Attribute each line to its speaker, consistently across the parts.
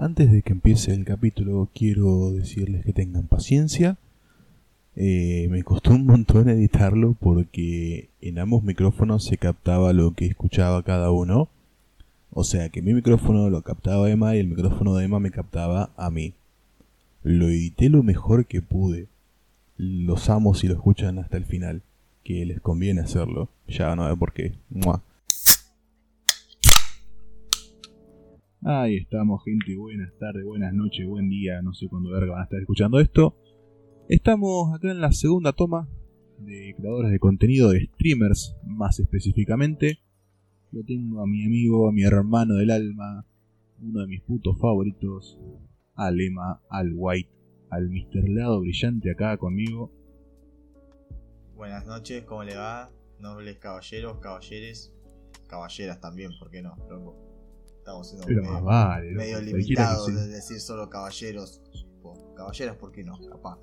Speaker 1: Antes de que empiece el capítulo, quiero decirles que tengan paciencia. Eh, me costó un montón editarlo porque en ambos micrófonos se captaba lo que escuchaba cada uno. O sea que mi micrófono lo captaba Emma y el micrófono de Emma me captaba a mí. Lo edité lo mejor que pude. Los amo si lo escuchan hasta el final, que les conviene hacerlo. Ya no sé por qué. Ahí estamos, gente. Buenas tardes, buenas noches, buen día. No sé cuándo verga van a estar escuchando esto. Estamos acá en la segunda toma de creadores de contenido, de streamers más específicamente. Lo tengo a mi amigo, a mi hermano del alma, uno de mis putos favoritos, al Emma, al White, al Mr. Lado Brillante acá conmigo.
Speaker 2: Buenas noches, ¿cómo le va? Nobles caballeros, caballeres, caballeras también, ¿por qué no? Loco? Estamos siendo
Speaker 1: Pero
Speaker 2: medio,
Speaker 1: más vale,
Speaker 2: medio
Speaker 1: cualquiera
Speaker 2: limitados de decir solo caballeros. Po, Caballeras, ¿por qué no? Capaz.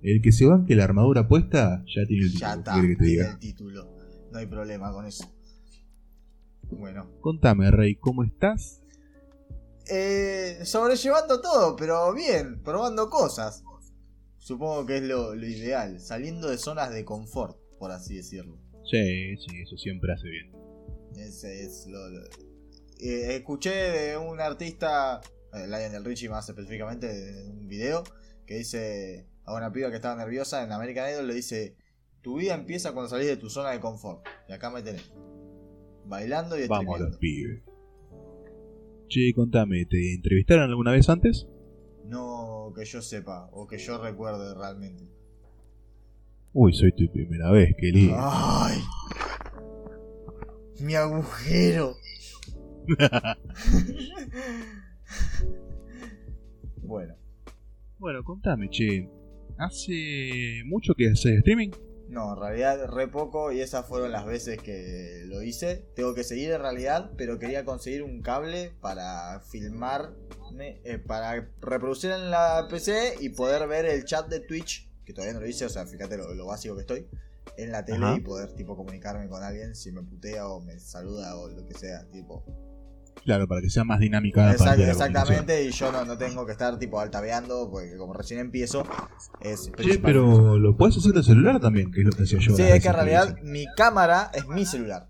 Speaker 1: El que se banque la armadura puesta ya tiene el título.
Speaker 2: Ya
Speaker 1: ¿qué
Speaker 2: está,
Speaker 1: que te
Speaker 2: tiene
Speaker 1: diga?
Speaker 2: el título. No hay problema con eso. Bueno.
Speaker 1: Contame, Rey, ¿cómo estás?
Speaker 2: Eh, sobrellevando todo, pero bien, probando cosas. Supongo que es lo, lo ideal, saliendo de zonas de confort, por así decirlo.
Speaker 1: Sí, sí, eso siempre hace bien.
Speaker 2: Ese es lo. lo- Eh, escuché de un artista, eh, Lionel Richie más específicamente, en un video, que dice a una piba que estaba nerviosa en American Idol, le dice: Tu vida empieza cuando salís de tu zona de confort. Y acá me tenés. Bailando y
Speaker 1: Vamos a los pibes. Che, contame, ¿te entrevistaron alguna vez antes?
Speaker 2: No que yo sepa, o que yo recuerde realmente.
Speaker 1: Uy, soy tu primera vez, qué lindo.
Speaker 2: ¡Ay! Mi agujero. bueno,
Speaker 1: Bueno, contame, che. ¿Hace mucho que haces streaming?
Speaker 2: no, en realidad re poco y esas fueron las veces que lo hice. Tengo que seguir en realidad, pero quería conseguir un cable para filmarme, eh, para reproducir en la PC y poder ver el chat de Twitch, que todavía no lo hice, o sea, fíjate lo, lo básico que estoy, en la tele
Speaker 1: Ajá.
Speaker 2: y poder tipo comunicarme con alguien si me putea o me saluda o lo que sea, tipo.
Speaker 1: Claro, para que sea más dinámica la
Speaker 2: Exact-
Speaker 1: de
Speaker 2: exactamente, y yo no, no tengo que estar tipo altaveando, porque como recién empiezo, es principal-
Speaker 1: pero lo puedes hacer de celular también, que es lo que hacía yo.
Speaker 2: Sí,
Speaker 1: las
Speaker 2: es que en realidad
Speaker 1: hice.
Speaker 2: mi cámara es mi celular.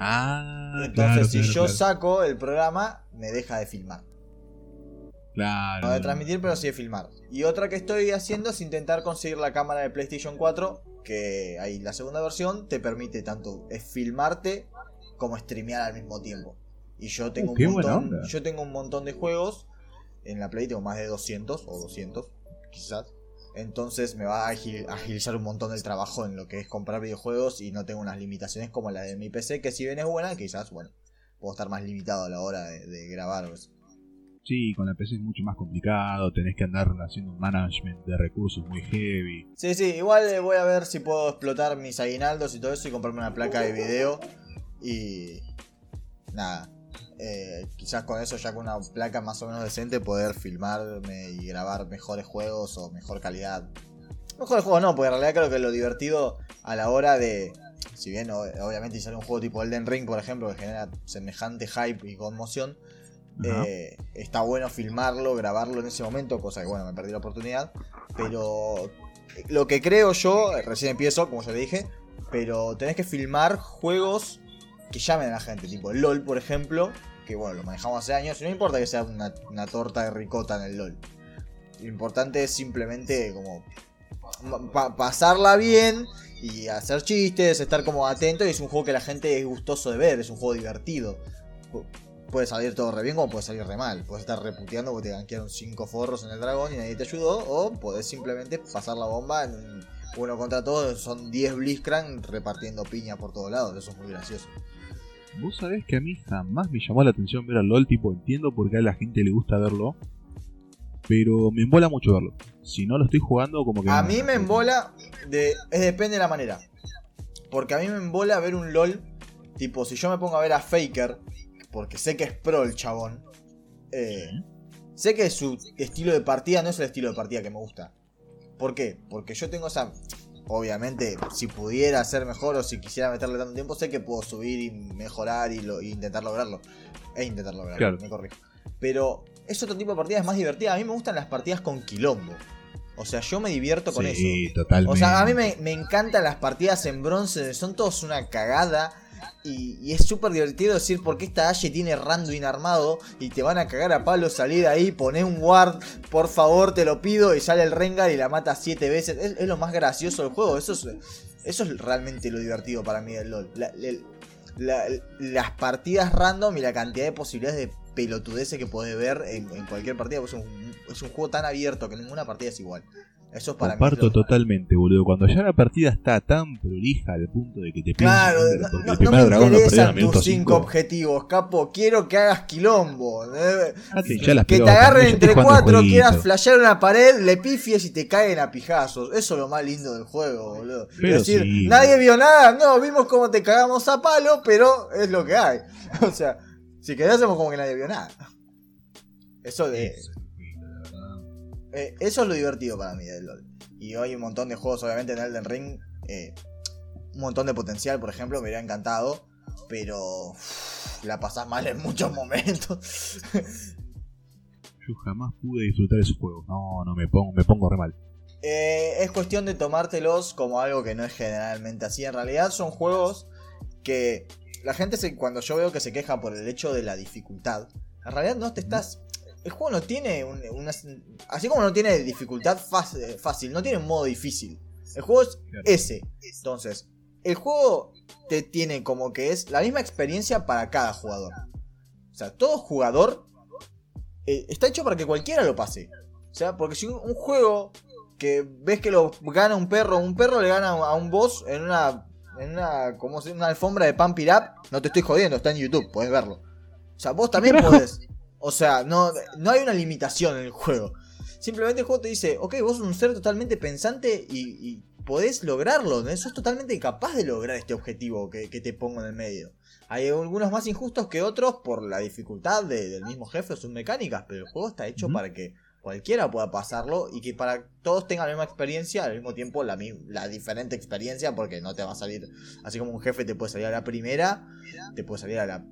Speaker 1: Ah,
Speaker 2: Entonces,
Speaker 1: claro,
Speaker 2: si
Speaker 1: claro,
Speaker 2: yo
Speaker 1: claro.
Speaker 2: saco el programa, me deja de filmar.
Speaker 1: Claro.
Speaker 2: No de transmitir, pero sí de filmar. Y otra que estoy haciendo es intentar conseguir la cámara de PlayStation 4, que ahí la segunda versión te permite tanto filmarte como streamear al mismo tiempo. Y yo tengo
Speaker 1: Uh, qué
Speaker 2: un montón, yo tengo un montón de juegos en la Play, tengo más de 200 o 200 quizás. Entonces me va a agil- agilizar un montón el trabajo en lo que es comprar videojuegos y no tengo unas limitaciones como la de mi PC, que si bien es buena, quizás, bueno, puedo estar más limitado a la hora de, de grabar eso.
Speaker 1: Sí, con la PC es mucho más complicado, tenés que andar haciendo un management de recursos muy heavy.
Speaker 2: Sí, sí, igual voy a ver si puedo explotar mis aguinaldos y todo eso y comprarme una placa de video. Y. Nada. Eh, quizás con eso, ya con una placa más o menos decente, poder filmarme y grabar mejores juegos o mejor calidad. Mejores juegos no, porque en realidad creo que lo divertido a la hora de. Si bien obviamente si sale un juego tipo Elden Ring, por ejemplo, que genera semejante hype y conmoción, eh, está bueno filmarlo, grabarlo en ese momento, cosa que bueno, me perdí la oportunidad. Pero lo que creo yo, recién empiezo, como ya le dije, pero tenés que filmar juegos que llamen a la gente, tipo LOL, por ejemplo, que bueno, lo manejamos hace años, y no importa que sea una, torta de ricota en el LOL. Lo importante es simplemente como pa- pasarla bien y hacer chistes, estar como atento, y es un juego que la gente es gustoso de ver, es un juego divertido. Pu- Puede salir todo re bien como puede salir re mal. Puedes estar reputeando porque te ganquearon 5 forros en el dragón y nadie te ayudó. O podés simplemente pasar la bomba en un uno contra todos. Son 10 Blitzcrank repartiendo piña por todos lados. Eso es muy gracioso.
Speaker 1: Vos sabés que a mí jamás me llamó la atención ver al LOL, tipo, entiendo por qué a la gente le gusta verlo, pero me embola mucho verlo. Si no lo estoy jugando, como que...
Speaker 2: A mí me embola, de, es depende de la manera. Porque a mí me embola ver un LOL, tipo, si yo me pongo a ver a Faker, porque sé que es pro el chabón, eh, sé que su estilo de partida no es el estilo de partida que me gusta. ¿Por qué? Porque yo tengo esa... Obviamente, si pudiera ser mejor o si quisiera meterle tanto tiempo, sé que puedo subir y mejorar y, lo- y intentar lograrlo. E intentar lograrlo,
Speaker 1: Claro.
Speaker 2: me corrijo. Pero es otro tipo de partida, es más divertida. A mí me gustan las partidas con quilombo. O sea, yo me divierto con
Speaker 1: Sí,
Speaker 2: eso.
Speaker 1: totalmente.
Speaker 2: O sea, a mí me, me encantan las partidas en bronce, son todos una cagada. Y, es súper divertido decir por qué esta Ashe tiene Randuin armado y te van a cagar a palo, salir ahí, poner un ward, por favor, te lo pido, y sale el Rengar y la mata siete veces. Es, lo más gracioso del juego, eso es, eso es realmente lo divertido para mí del LOL. La- la- la- las partidas random y la cantidad de posibilidades de pelotudeces que podés ver en, cualquier partida, es un, es un juego tan abierto que ninguna partida es igual. Eso es para
Speaker 1: Comparto
Speaker 2: mí.
Speaker 1: totalmente, boludo. Cuando ya la partida está tan prolija al punto de que te
Speaker 2: Claro, no,
Speaker 1: porque
Speaker 2: no-
Speaker 1: el
Speaker 2: no
Speaker 1: primer
Speaker 2: me
Speaker 1: dragón
Speaker 2: interesan tus cinco objetivos, capo. Quiero que hagas quilombo. eh.
Speaker 1: Las
Speaker 2: Que te agarren entre cuatro, quieras flashear una pared, le pifies y te caen a pijazos. Eso es lo más lindo del juego, boludo.
Speaker 1: Pero
Speaker 2: es decir,
Speaker 1: sí,
Speaker 2: nadie vio nada, no, vimos cómo te cagamos a palo, pero es lo que hay. O sea, si querés hacemos como que nadie vio nada. Eso de, eh, eso es lo divertido para mí del LoL. Y hoy hay un montón de juegos, obviamente en Elden Ring. eh, un montón de potencial, por ejemplo, me hubiera encantado. Pero uff, la pasás mal en muchos momentos.
Speaker 1: Yo jamás pude disfrutar esos juegos. No, no, me pongo, me pongo re mal.
Speaker 2: Eh, es cuestión de tomártelos como algo que no es generalmente así. En realidad son juegos que la gente se, cuando yo veo que se queja por el hecho de la dificultad, en realidad no te estás... El juego no tiene un- una... Así como no tiene dificultad fácil, fácil, no tiene un modo difícil. El juego es
Speaker 1: Claro.
Speaker 2: ese. Entonces, el juego te tiene como que es la misma experiencia para cada jugador. O sea, todo jugador eh, está hecho para que cualquiera lo pase. O sea, porque si un, un juego que ves que lo gana un perro, un perro le gana a un boss en una en una como si una alfombra de Pump It Up, no te estoy jodiendo, está en YouTube, podés verlo. O sea, vos también podés. O sea, no, no hay una limitación en el juego. Simplemente el juego te dice, ok, vos sos un ser totalmente pensante y, y podés lograrlo, ¿no? sos totalmente capaz de lograr este objetivo que, que te pongo en el medio. Hay algunos más injustos que otros por la dificultad de- del mismo jefe o sus mecánicas, pero el juego está hecho para que cualquiera pueda pasarlo y que para todos tengan la misma experiencia, al mismo tiempo la, la diferente experiencia, porque no te va a salir, así como un jefe te puede salir a la primera, te puede salir a la,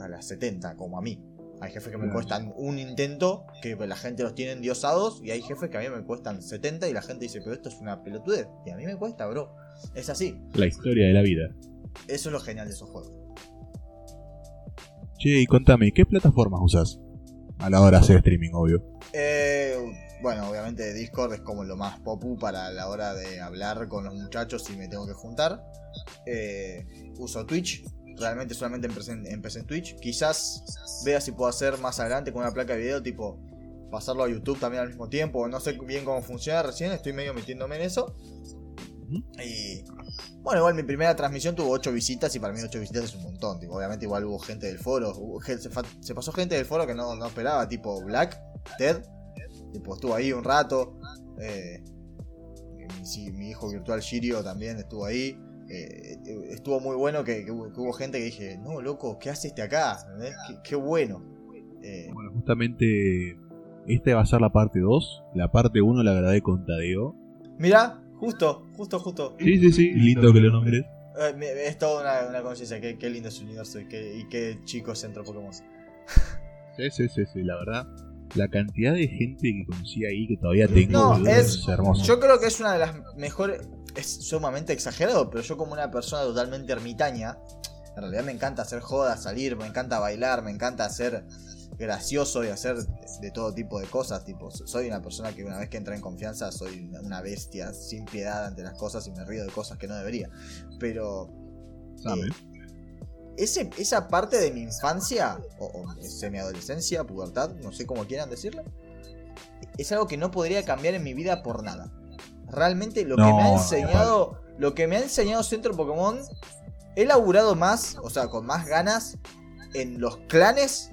Speaker 2: a la 70, como a mí. Hay jefes que me cuestan un intento, que la gente los tiene endiosados, y hay jefes que a mí me cuestan 70 y la gente dice, pero esto es una pelotudez. Y a mí me cuesta, bro. Es así.
Speaker 1: La historia de la vida.
Speaker 2: Eso es lo genial de esos juegos.
Speaker 1: Che, y contame, ¿qué plataformas usas? A la hora de hacer streaming, obvio.
Speaker 2: Eh, bueno, obviamente Discord es como lo más popu para la hora de hablar con los muchachos si me tengo que juntar. Eh, uso Twitch. Realmente solamente empecé en, empecé en Twitch. Quizás vea si puedo hacer más adelante con una placa de video, tipo pasarlo a YouTube también al mismo tiempo. No sé bien cómo funciona recién, estoy medio metiéndome en eso. Y bueno, igual mi primera transmisión tuvo 8 visitas y para mí 8 visitas es un montón. Tipo, obviamente igual hubo gente del foro. hubo se, pasó gente del foro que no, no esperaba, tipo Black, Ted. Tipo, estuvo ahí un rato. eh, mi, mi hijo virtual Shirio también estuvo ahí. Eh, estuvo muy bueno que, que hubo, que hubo gente que dije, no, loco, ¿qué hace este acá? Qué, qué bueno. Eh,
Speaker 1: Bueno, justamente esta va a ser la parte 2. La parte 1 la grabé con Tadeo.
Speaker 2: Mirá, justo, justo, justo.
Speaker 1: Sí, sí, sí. Lindo que lo nombres.
Speaker 2: Eh, es toda una, una conciencia. Qué, qué lindo es el universo y qué, y qué chico es Centro Pokémon.
Speaker 1: Sí, sí, sí, sí, la verdad. La cantidad de gente que conocí ahí que todavía tengo
Speaker 2: No,
Speaker 1: boludo,
Speaker 2: es-
Speaker 1: hermoso.
Speaker 2: Yo creo que es una de las mejores. Es sumamente exagerado, pero yo, como una persona totalmente ermitaña, en realidad me encanta hacer jodas, salir, me encanta bailar, me encanta ser gracioso y hacer de todo tipo de cosas. Tipo, soy una persona que una vez que entra en confianza soy una bestia sin piedad ante las cosas y me río de cosas que no debería. Pero ese, esa parte de mi infancia, o, o semi-adolescencia, pubertad, no sé cómo quieran decirlo, es algo que no podría cambiar en mi vida por nada. Realmente lo que me ha
Speaker 1: no,
Speaker 2: enseñado, lo que me ha enseñado Centro Pokémon, he laburado más, o sea, con más ganas en los clanes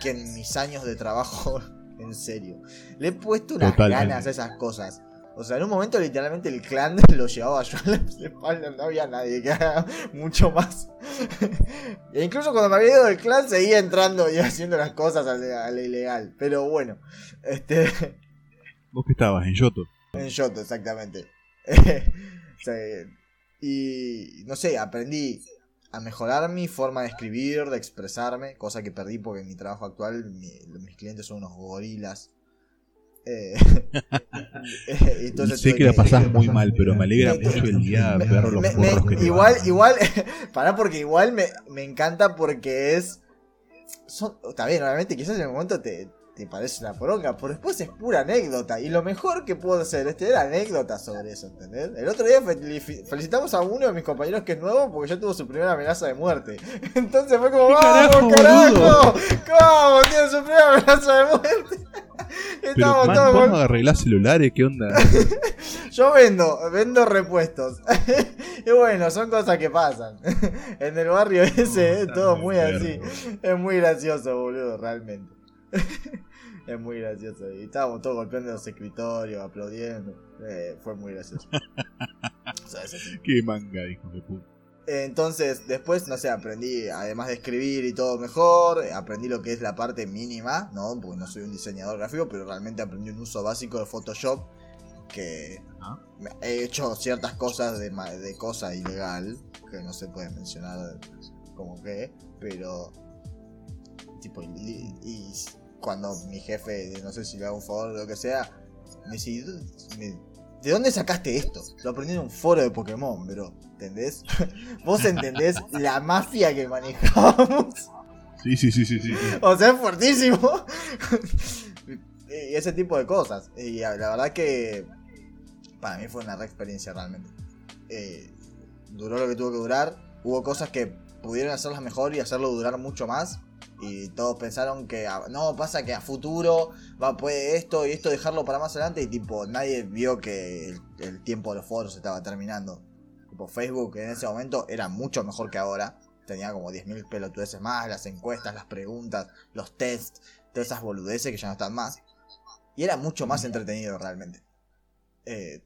Speaker 2: que en mis años de trabajo, en serio. Le he puesto unas
Speaker 1: Totalmente.
Speaker 2: ganas a esas cosas. O sea, en un momento literalmente el clan lo llevaba yo a las espaldas, no había nadie que haga mucho más. e incluso cuando me había ido del clan seguía entrando y haciendo las cosas a lo a lo ilegal. Pero bueno, este,
Speaker 1: Vos que estabas en Yoto.
Speaker 2: En Yoto, exactamente. Y no sé, aprendí a mejorar mi forma de escribir, de expresarme, cosa que perdí porque en mi trabajo actual mis clientes son unos gorilas.
Speaker 1: Eh, sé que la pasás muy mal, pero me alegra mucho el día ver los
Speaker 2: me, que Igual, igual, para porque igual me, me encanta porque es. Son, está bien, obviamente quizás en el momento te, te parece una poronga, pero después es pura anécdota. Y lo mejor que puedo hacer este era anécdota sobre eso, ¿entendés? El otro día felicitamos a uno de mis compañeros que es nuevo porque ya tuvo su primera amenaza de muerte. Entonces fue como, ¡vamos, carajo! ¿Cómo tiene su primera amenaza de muerte?
Speaker 1: Estamos Pero, todos ¿Vamos a arreglar celulares? ¿Qué onda?
Speaker 2: Yo vendo, vendo repuestos. y bueno, son cosas que pasan. en el barrio ese es todo muy así. Es muy gracioso, boludo, realmente. Es muy gracioso. Y estábamos todos golpeando los escritorios, aplaudiendo. Eh, fue muy gracioso.
Speaker 1: Qué manga, hijo de puta.
Speaker 2: Entonces, después, no sé, aprendí, además de escribir y todo mejor, aprendí lo que es la parte mínima, ¿no? Porque no soy un diseñador gráfico, pero realmente aprendí un uso básico de Photoshop. Que he hecho ciertas cosas de, de cosa ilegal, que no se puede mencionar como que, pero. Tipo, y cuando mi jefe, no sé si le hago un favor o lo que sea, me dice, ¿de dónde sacaste esto? Lo aprendí en un foro de Pokémon, bro. ¿Entendés? Vos entendés la mafia que manejamos.
Speaker 1: Sí, sí, sí, sí, sí.
Speaker 2: O sea, es fuertísimo. y ese tipo de cosas. Y la verdad que para mí fue una re experiencia realmente. Eh, duró lo que tuvo que durar. Hubo cosas que pudieron hacerlas mejor y hacerlo durar mucho más. Y todos pensaron que no, pasa que a futuro va puede esto y esto dejarlo para más adelante. Y tipo, nadie vio que el, tiempo de los foros estaba terminando. Tipo, Facebook en ese momento era mucho mejor que ahora. Tenía como 10.000 pelotudeces más, las encuestas, las preguntas, los tests, todas esas boludeces que ya no están más. Y era mucho más entretenido realmente. Eh,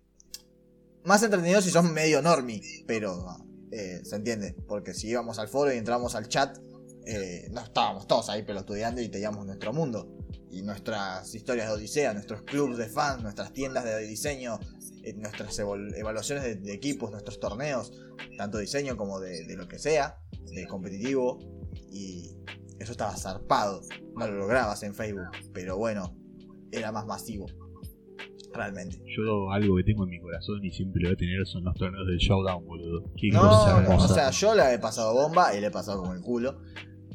Speaker 2: más entretenido si son medio normie, pero eh, se entiende. Porque si íbamos al foro y entramos al chat, eh, no estábamos todos ahí pelotudeando y teníamos nuestro mundo. Y nuestras historias de Odisea, nuestros clubs de fans, nuestras tiendas de diseño, eh, nuestras evaluaciones de, equipos, nuestros torneos, tanto diseño como de, lo que sea, de competitivo. Y eso estaba zarpado. No lo lograbas en Facebook, pero bueno, era más masivo. Realmente.
Speaker 1: Yo algo que tengo en mi corazón y siempre lo voy a tener son los torneos del Showdown, boludo.
Speaker 2: no, o sea, yo la he pasado bomba y le he pasado como el culo.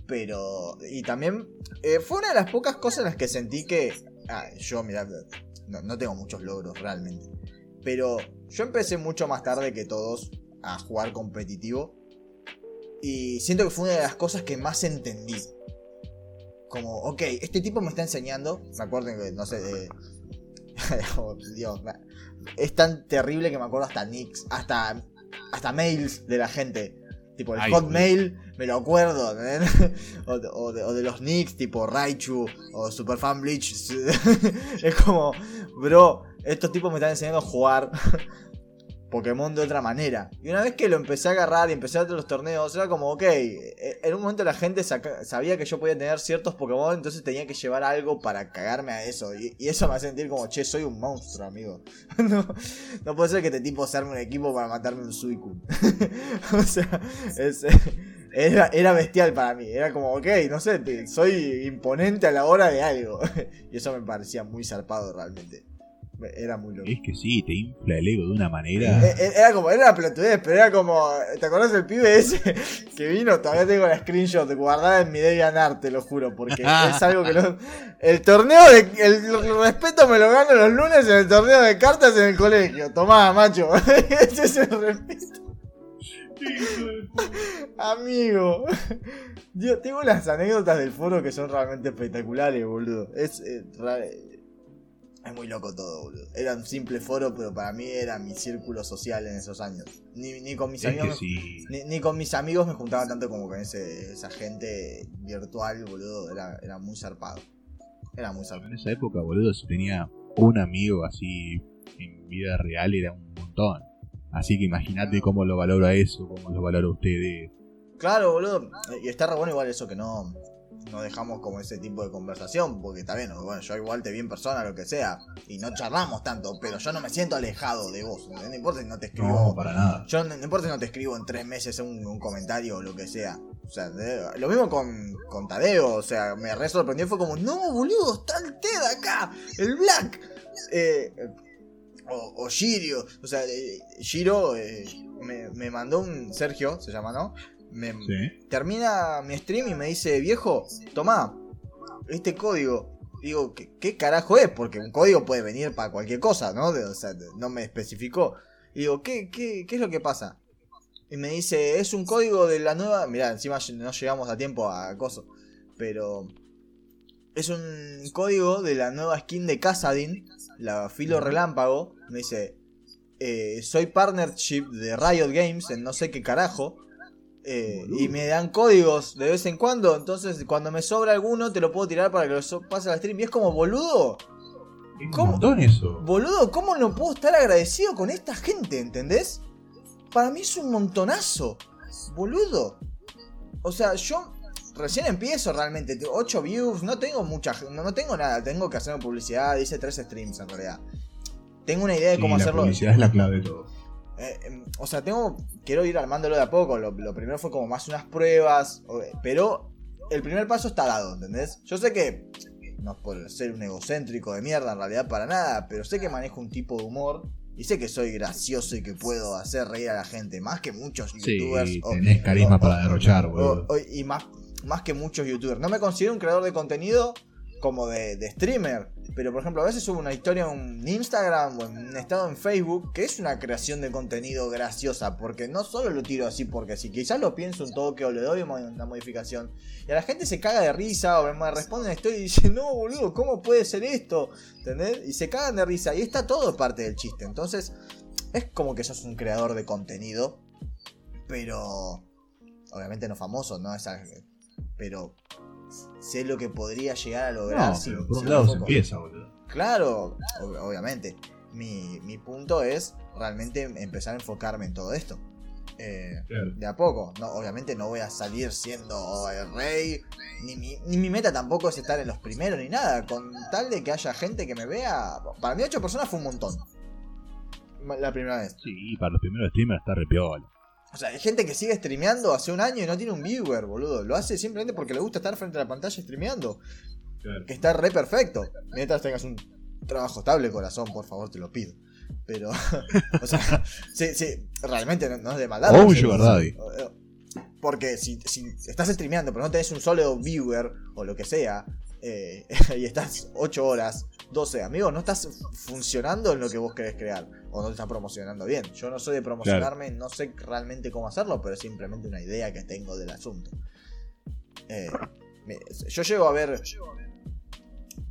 Speaker 2: Pero. Y también. Eh, fue una de las pocas cosas en las que sentí que. Ah, yo, mira, no, tengo muchos logros realmente. Pero yo empecé mucho más tarde que todos a jugar competitivo. Y siento que fue una de las cosas que más entendí. Como, ok, este tipo me está enseñando. Me acuerdo que, no sé, de. oh, Dios, es tan terrible que me acuerdo hasta nicks, hasta, hasta mails de la gente. Tipo el Hotmail, me lo acuerdo, o, de, los Knicks, tipo Raichu o Superfan Bleach. es como, bro, estos tipos me están enseñando a jugar Pokémon de otra manera. Y una vez que lo empecé a agarrar y empecé a hacer los torneos, era como, ok, e, en un momento la gente sabía que yo podía tener ciertos Pokémon, entonces tenía que llevar algo para cagarme a eso. Y, eso me hace sentir como, che, soy un monstruo, amigo. no, puede ser que este tipo arme un equipo para matarme un Suicune. o sea, era, era, bestial para mí. Era como, ok, no sé, soy imponente a la hora de algo. y eso me parecía muy zarpado realmente. Era muy loco.
Speaker 1: Es que sí, te infla el ego de una manera.
Speaker 2: Eh, eh, era como, era una pelotudez, pero era como. ¿Te acordás del pibe ese que vino? Todavía tengo la screenshot guardada en mi DeviantArt, te lo juro, porque es algo que no. El torneo de. El, respeto me lo gano los lunes en el torneo de cartas en el colegio. Tomá, macho. Ese es el respeto. Amigo. Yo tengo las anécdotas del foro que son realmente espectaculares, boludo. Es. Eh, es muy loco todo, boludo. Era un simple foro, pero para mí era mi círculo social en esos años. Ni, con mis amigos. ni, con mis amigos me juntaba tanto como con ese, esa gente virtual, boludo. Era, era muy zarpado. Era muy zarpado.
Speaker 1: En esa época, boludo, si tenía un amigo así en vida real era un montón. Así que imagínate cómo lo valoro a eso, cómo lo valoro a ustedes.
Speaker 2: Claro, boludo. Y está re bueno igual eso que no no dejamos como ese tipo de conversación, porque está bien, bueno, yo igual te vi en persona, lo que sea, y no charlamos tanto, pero yo no me siento alejado de vos, no importa si no te escribo.
Speaker 1: No, para nada.
Speaker 2: Yo no, no importa si no te escribo en tres meses un, un comentario o lo que sea. O sea, de- lo mismo con, con Tadeo, o sea, me re sorprendió, fue como, no, boludo, está el TED acá, el Black. Eh, o, o Shirio, o sea, eh, Shiro eh, me, me mandó un, Sergio, se llama, ¿no? Me,
Speaker 1: Sí.
Speaker 2: termina mi stream y me dice, viejo, tomá, este código. Digo, ¿qué, qué carajo es? Porque un código puede venir para cualquier cosa, ¿no? De- o sea, no me especificó. Y digo, ¿qué, qué, ¿qué es lo que pasa? Y me dice, es un código de la nueva... Mirá, encima no llegamos a tiempo a coso. Pero... Es un código de la nueva skin de Casadin, la filo relámpago. Me dice, eh, soy partnership de Riot Games en no sé qué carajo. eh, y me dan códigos de vez en cuando. Entonces, cuando me sobra alguno, te lo puedo tirar para que lo so- pase al stream. Y es como, boludo, boludo, ¿cómo no puedo estar agradecido con esta gente? ¿Entendés? Para mí es un montonazo. Boludo. O sea, yo recién empiezo realmente. 8 views, no tengo mucha. No, no tengo nada. Tengo que hacer publicidad. Hice 3 streams en realidad. Tengo una idea de
Speaker 1: Sí,
Speaker 2: cómo
Speaker 1: la
Speaker 2: hacerlo.
Speaker 1: publicidad es la clave de todo.
Speaker 2: Eh, em, o sea, tengo. Quiero ir armándolo de a poco. Lo, lo primero fue como más unas pruebas. Pero el primer paso está dado, ¿entendés? Yo sé que. No es por ser un egocéntrico de mierda en realidad para nada. Pero sé que manejo un tipo de humor. Y sé que soy gracioso y que puedo hacer reír a la gente. Más que muchos youtubers.
Speaker 1: Sí,
Speaker 2: o-
Speaker 1: tenés carisma
Speaker 2: o-
Speaker 1: para derrochar, boludo.
Speaker 2: y más, más que muchos youtubers. No me considero un creador de contenido como de, streamer. Pero por ejemplo, a veces subo una historia en Instagram o en un estado en Facebook que es una creación de contenido graciosa. Porque no solo lo tiro así porque si quizás lo pienso un toque o le doy una modificación. Y a la gente se caga de risa o me responden estoy y dicen, no boludo, ¿cómo puede ser esto? ¿Entendés? Y se cagan de risa. Y está todo parte del chiste. Entonces, es como que sos un creador de contenido. Pero obviamente no famoso, ¿no? Esa- pero sé lo que podría llegar a lograr
Speaker 1: No,
Speaker 2: si,
Speaker 1: pero por
Speaker 2: si
Speaker 1: un lado se empieza, boludo.
Speaker 2: Claro, ob- obviamente. Mi, mi punto es realmente empezar a enfocarme en todo esto. Eh,
Speaker 1: Claro.
Speaker 2: de a poco. No, obviamente no voy a salir siendo el rey. Ni mi, ni mi meta tampoco es estar en los primeros ni nada. Con tal de que haya gente que me vea. Para mí, ocho personas fue un montón. La primera vez.
Speaker 1: Sí, para los primeros streamers está re piola.
Speaker 2: O sea, hay gente que sigue streameando hace un año y no tiene un viewer, boludo. Lo hace simplemente porque le gusta estar frente a la pantalla streameando.
Speaker 1: Claro.
Speaker 2: Que está re perfecto. Mientras tengas un trabajo estable, corazón, por favor, te lo pido. Pero, o sea, sí, sí, realmente no, no es de maldad.
Speaker 1: O un
Speaker 2: Sí,
Speaker 1: sugar
Speaker 2: sí.
Speaker 1: daddy.
Speaker 2: Porque si, si estás streameando, pero no tenés un solo viewer o lo que sea, eh, y estás 8 horas, 12, amigo, no estás funcionando en lo que vos querés crear. O no te estás promocionando bien. Yo no soy de promocionarme, no sé realmente cómo hacerlo, pero es simplemente una idea que tengo del asunto. Eh, me- yo llego a ver.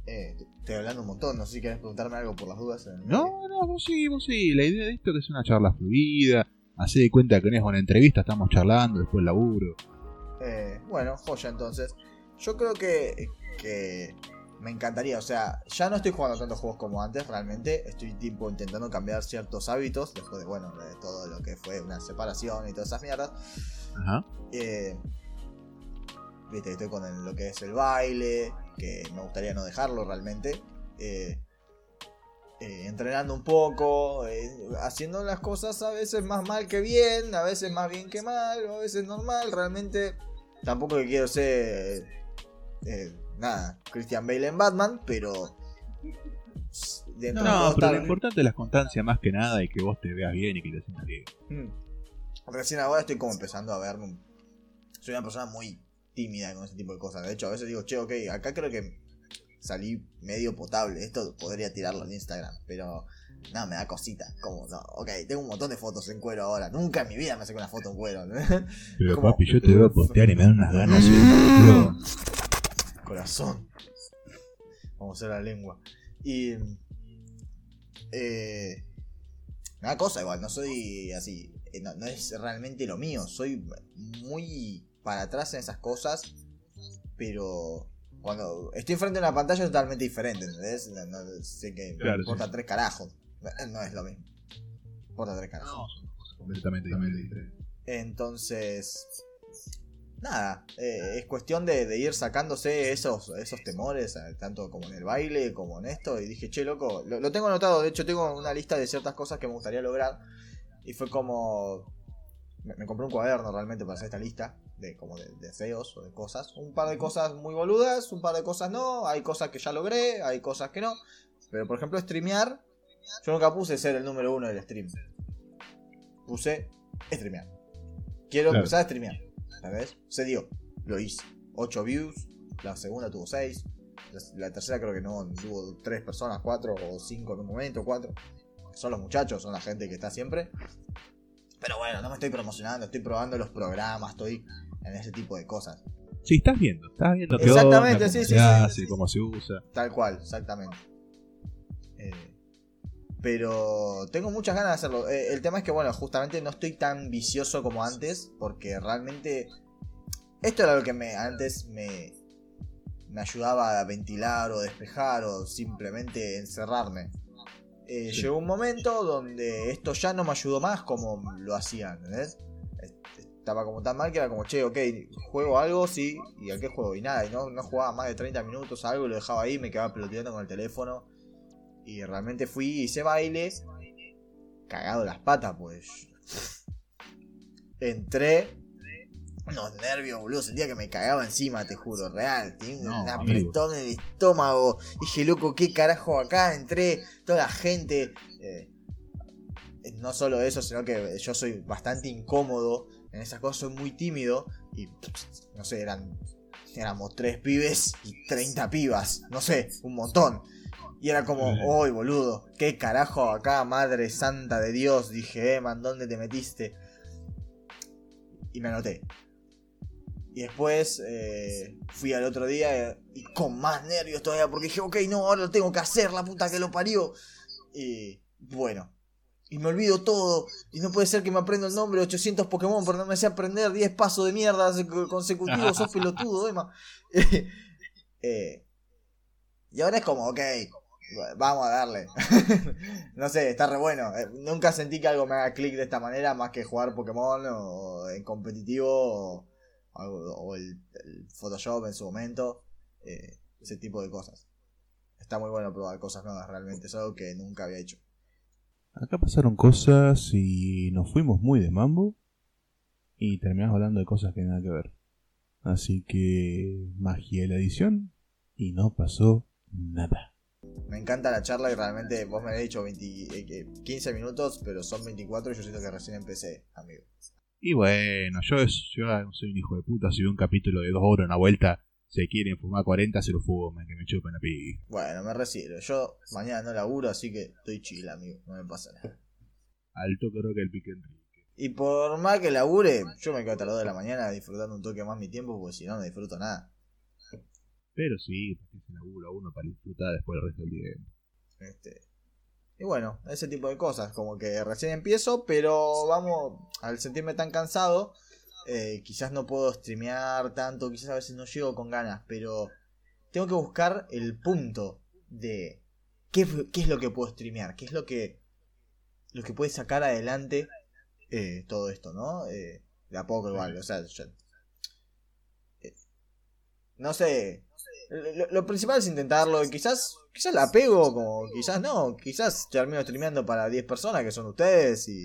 Speaker 2: Eh, estoy hablando un montón, no sé si querés preguntarme algo por las dudas.
Speaker 1: No, no, vos sí, vos sí. La idea de esto que es una charla fluida. Hacé de cuenta que no es una entrevista, estamos charlando, después laburo.
Speaker 2: Eh, bueno, joya entonces. Yo creo que, que me encantaría, o sea, ya no estoy jugando tantos juegos como antes, realmente. Estoy tipo intentando cambiar ciertos hábitos, después de, bueno, de todo lo que fue una separación y todas esas mierdas.
Speaker 1: Ajá.
Speaker 2: Eh, Viste, estoy con el- lo que es el baile, que me gustaría no dejarlo realmente. Eh, eh, entrenando un poco, eh, haciendo las cosas a veces más mal que bien, a veces más bien que mal, a veces normal. Realmente tampoco que quiero ser eh, nada, Christian Bale en Batman, pero dentro de
Speaker 1: No,
Speaker 2: todo
Speaker 1: pero
Speaker 2: está-
Speaker 1: lo importante es la constancia más que nada y que vos te veas bien y que te sientas bien.
Speaker 2: Mm. Recién ahora estoy como empezando a verme. un- Soy una persona muy tímida con ese tipo de cosas. De hecho, a veces digo, che, ok, acá creo que salí medio potable. Esto podría tirarlo en Instagram, pero no, me da cosita. Como, no, ok, tengo un montón de fotos en cuero ahora. Nunca en mi vida me saqué una foto en cuero.
Speaker 1: Pero papi, yo te veo postear y me dan unas ganas de...
Speaker 2: Corazón. Vamos a hacer la lengua. Y. Eh, me da cosa igual, no soy así. eh, No, no es realmente lo mío. Soy muy para atrás en esas cosas. Pero. Cuando estoy frente a una pantalla es totalmente diferente, ¿entendés? No- no- sé que
Speaker 1: Claro,
Speaker 2: importa
Speaker 1: sí.
Speaker 2: tres carajos. Eh, No es lo mismo. Importa tres carajos.
Speaker 1: No, son cosas completamente diferentes.
Speaker 2: Entonces. Nada, eh, es cuestión de, ir sacándose esos, esos temores, eh, tanto como en el baile como en esto. Y dije, che, loco, lo, tengo anotado, de hecho tengo una lista de ciertas cosas que me gustaría lograr. Y fue como... Me, compré un cuaderno realmente para hacer esta lista de como de deseos o de cosas. Un par de cosas muy boludas, un par de cosas no. Hay cosas que ya logré, hay cosas que no. Pero por ejemplo, streamear. Yo nunca puse ser el número uno del stream. Puse streamear. Quiero empezar a streamear. ¿Sabes? Se dio. Lo hice. 8 views. La segunda tuvo 6. La, tercera creo que no. Tuvo 3 personas, 4 o 5 en un momento, 4. Son los muchachos, son la gente que está siempre. Pero bueno, no me estoy promocionando, estoy probando los programas, estoy en ese tipo de cosas.
Speaker 1: Sí, estás viendo, estás viendo
Speaker 2: Exactamente, sí, sí,
Speaker 1: sí, cómo se usa.
Speaker 2: Tal cual, exactamente. Eh, pero tengo muchas ganas de hacerlo. Eh, el tema es que, bueno, justamente no estoy tan vicioso como antes, porque realmente esto era lo que me antes me, me ayudaba a ventilar o despejar o simplemente encerrarme. Eh, llegó un momento donde esto ya no me ayudó más como lo hacía, ¿entendés? Estaba como tan mal que era como, che, ok, juego algo, sí, ¿y a qué juego? Y nada, y no, no jugaba más de 30 minutos algo, y lo dejaba ahí, me quedaba peloteando con el teléfono. Y realmente fui, hice baile, cagado las patas, pues. Entré, unos nervios, boludo. Sentía que me cagaba encima, te juro, real. Tenía un apretón en el estómago. Dije, loco, ¿qué carajo acá? Entré, toda la gente. Eh, no solo eso, sino que yo soy bastante incómodo en esas cosas, soy muy tímido. Y no sé, eran. Éramos tres pibes y 30 pibas. No sé, un montón. Y era como, uy, boludo, ¿qué carajo acá, madre santa de Dios? Dije, Eman, ¿dónde te metiste? Y me anoté. Y después eh, fui al otro día eh, y con más nervios todavía porque dije, ok, no, ahora lo tengo que hacer, la puta que lo parió. Y bueno. Y me olvido todo. Y no puede ser que me aprenda el nombre de 800 Pokémon, pero no me sé aprender 10 pasos de mierda consecutivos. sos pelotudo, Emma. Eh, y ahora es como, ok, vamos a darle. no sé, está re bueno. nunca sentí que algo me haga clic de esta manera más que jugar Pokémon o en competitivo o el, Photoshop en su momento, eh, ese tipo de cosas. Está muy bueno probar cosas nuevas realmente, es algo que nunca había hecho.
Speaker 1: Acá pasaron cosas y nos fuimos muy de mambo y terminamos hablando de cosas que nada que ver. Así que magia de la edición y no pasó nada.
Speaker 2: Me encanta la charla y realmente vos me habéis dicho 15 eh, minutos, pero son 24 y yo siento que recién empecé, amigo.
Speaker 1: Y bueno, yo, yo soy un hijo de puta. Si veo un capítulo de dos horas, una vuelta, se quieren fumar 40, se lo fuman, que me chupen a pi.
Speaker 2: Bueno, me recibo. Yo mañana no laburo, así que estoy chill, amigo. No me pasa nada.
Speaker 1: Alto creo que el pique Enrique.
Speaker 2: Y por más que labure, yo me quedo hasta las 2 de la mañana disfrutando un toque más mi tiempo, porque si no, no disfruto nada.
Speaker 1: Pero sí, porque se labura uno para disfrutar después del resto del tiempo.
Speaker 2: Este, y bueno, ese tipo de cosas, como que recién empiezo, pero vamos, al sentirme tan cansado, eh, quizás no puedo streamear tanto, quizás a veces no llego con ganas, pero tengo que buscar el punto de qué, qué es lo que puedo streamear, qué es lo que, lo que puede sacar adelante eh, todo esto, ¿no? Eh, de a poco igual, o sea, no sé, lo, principal es intentarlo. Y quizás, quizás la pego, como quizás no. Quizás termino streameando para 10 personas que son ustedes y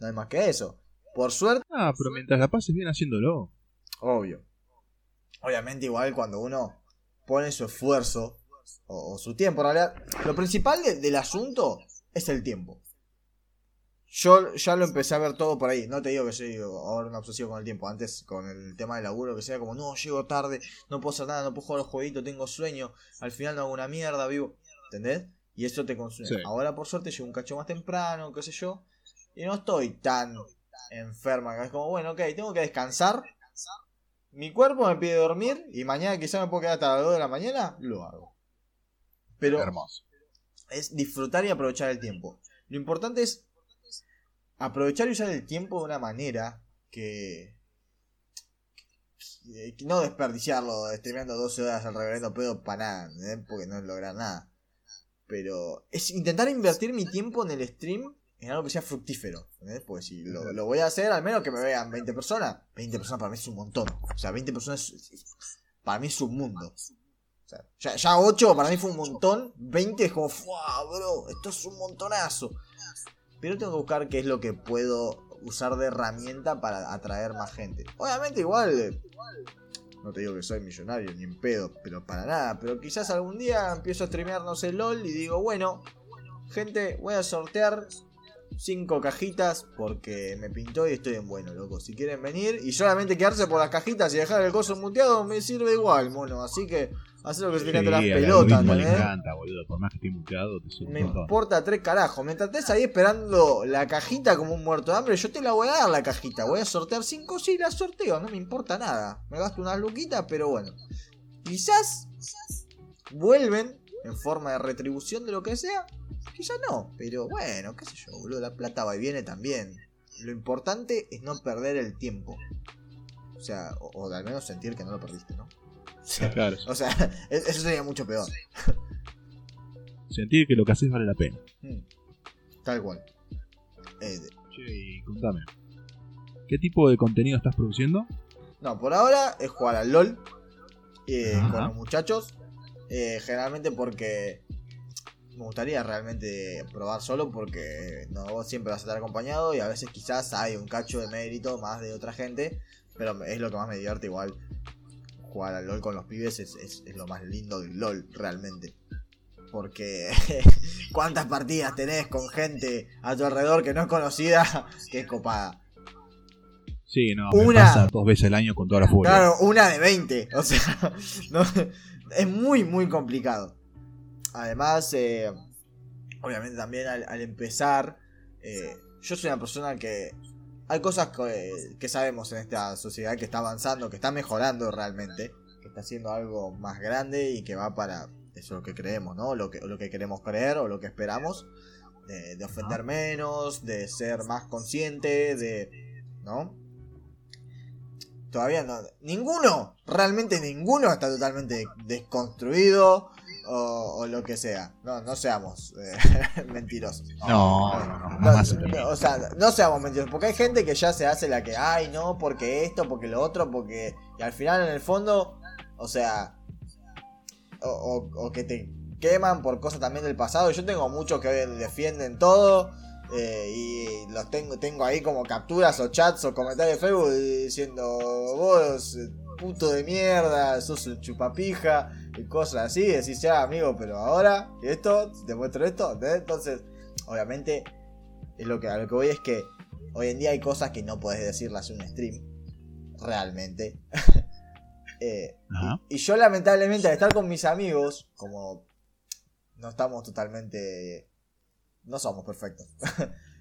Speaker 2: no hay más que eso. Por suerte.
Speaker 1: Ah, pero mientras la pases bien haciéndolo.
Speaker 2: Obvio. Obviamente, igual cuando uno pone su esfuerzo o, su tiempo, en realidad, lo principal del asunto es el tiempo. Yo ya lo empecé a ver todo por ahí. No te digo que soy ahora un obsesivo con el tiempo. Antes, con el tema del laburo, que sea como, no, llego tarde, no puedo hacer nada, no puedo jugar los jueguitos, tengo sueño, al final no hago una mierda, vivo. ¿Entendés? Y eso te consume. Ahora, por suerte, llego un cacho más temprano, qué sé yo. Y no estoy tan enferma. Es como, bueno, ok, tengo que descansar. Mi cuerpo me pide dormir y mañana quizá me puedo quedar hasta las 2 de la mañana, lo hago. Pero
Speaker 1: Hermoso.
Speaker 2: es disfrutar y aprovechar el tiempo. Lo importante es aprovechar y usar el tiempo de una manera que, no desperdiciarlo streameando 12 horas al reverendo pedo para nada, porque no es lograr nada. Pero es intentar invertir mi tiempo en el stream en algo que sea fructífero. ¿entendés? Pues si lo, voy a hacer, al menos que me vean 20 personas. 20 personas para mí es un montón. O sea, 20 personas para mí es un mundo. O sea, ya, ya 8 para mí fue un montón. 20 es como, ¡fuah, bro! Esto es un montonazo. Pero tengo que buscar qué es lo que puedo usar de herramienta para atraer más gente. Obviamente, igual. No te digo que soy millonario ni en pedo, pero para nada. Pero quizás algún día empiezo a streamear, no sé, LOL y digo, bueno, gente, voy a sortear cinco cajitas porque me pintó y estoy en bueno, loco. Si quieren venir y solamente quedarse por las cajitas y dejar el coso muteado, me sirve igual, mono. Así que hacer lo que se te cante las pelotas,
Speaker 3: le
Speaker 2: ¿entendés?
Speaker 3: encanta, boludo. Por más que esté muteado, te
Speaker 2: Me importa tres carajos. Mientras estés ahí esperando la cajita como un muerto de hambre, yo te la voy a dar la cajita. Voy a sortear cinco, sí, la sorteo. No me importa nada. Me gasto unas luquitas, pero bueno. Quizás vuelven en forma de retribución de lo que sea. Quizás no, pero bueno, qué sé yo, boludo. La plata va y viene también. Lo importante es no perder el tiempo. O sea, o, o al menos sentir que no lo perdiste, ¿no? O sea,
Speaker 3: Claro,
Speaker 2: o sea, es- eso sería mucho peor.
Speaker 3: sentir que lo que haces vale la pena.
Speaker 2: Mm. Tal cual. Eh,
Speaker 3: Che, y contame. ¿Qué tipo de contenido estás produciendo?
Speaker 2: no, por ahora es jugar al LOL eh, con los muchachos. Eh, generalmente porque me gustaría realmente probar solo porque no vos siempre vas a estar acompañado y a veces quizás hay un cacho de mérito más de otra gente. Pero es lo que más me divierte igual. Jugar al LOL con los pibes es, es- es lo más lindo del LOL realmente. Porque cuántas partidas tenés con gente a tu alrededor que no es conocida, que es copada.
Speaker 3: Sí, no,
Speaker 2: Una.
Speaker 3: me pasa dos veces al año con toda la furia.
Speaker 2: Claro, una de 20. O sea, no- es muy, muy complicado. Además, eh, obviamente también al, al empezar, eh, yo soy una persona que... Hay cosas que, que sabemos en esta sociedad que está avanzando, que está mejorando realmente, que está haciendo algo más grande y que va para eso es lo que creemos, ¿no? Lo que, lo que queremos creer o lo que esperamos, de, de ofender menos, de ser más consciente, de... ¿No? todavía no. Ninguno, realmente ninguno está totalmente desconstruido o, o lo que sea. No, no seamos eh, mentirosos.
Speaker 3: No, no, no,
Speaker 2: No, o sea, no seamos mentirosos. Porque hay gente que ya se hace la que, ay, no, porque esto, porque lo otro, porque. Y al final, en el fondo, o sea. O, o- o que te queman por cosas también del pasado. Yo tengo muchos que defienden todo. eh, y los tengo, tengo ahí como capturas o chats o comentarios de Facebook diciendo vos puto de mierda, sos un chupapija y cosas así, decís ya amigo, pero ahora esto, te muestro esto, entonces obviamente es lo que, a lo que voy es que hoy en día hay cosas que no podés decirlas en un stream, realmente. Eh, y yo lamentablemente al estar con mis amigos, como no estamos totalmente... No somos perfectos.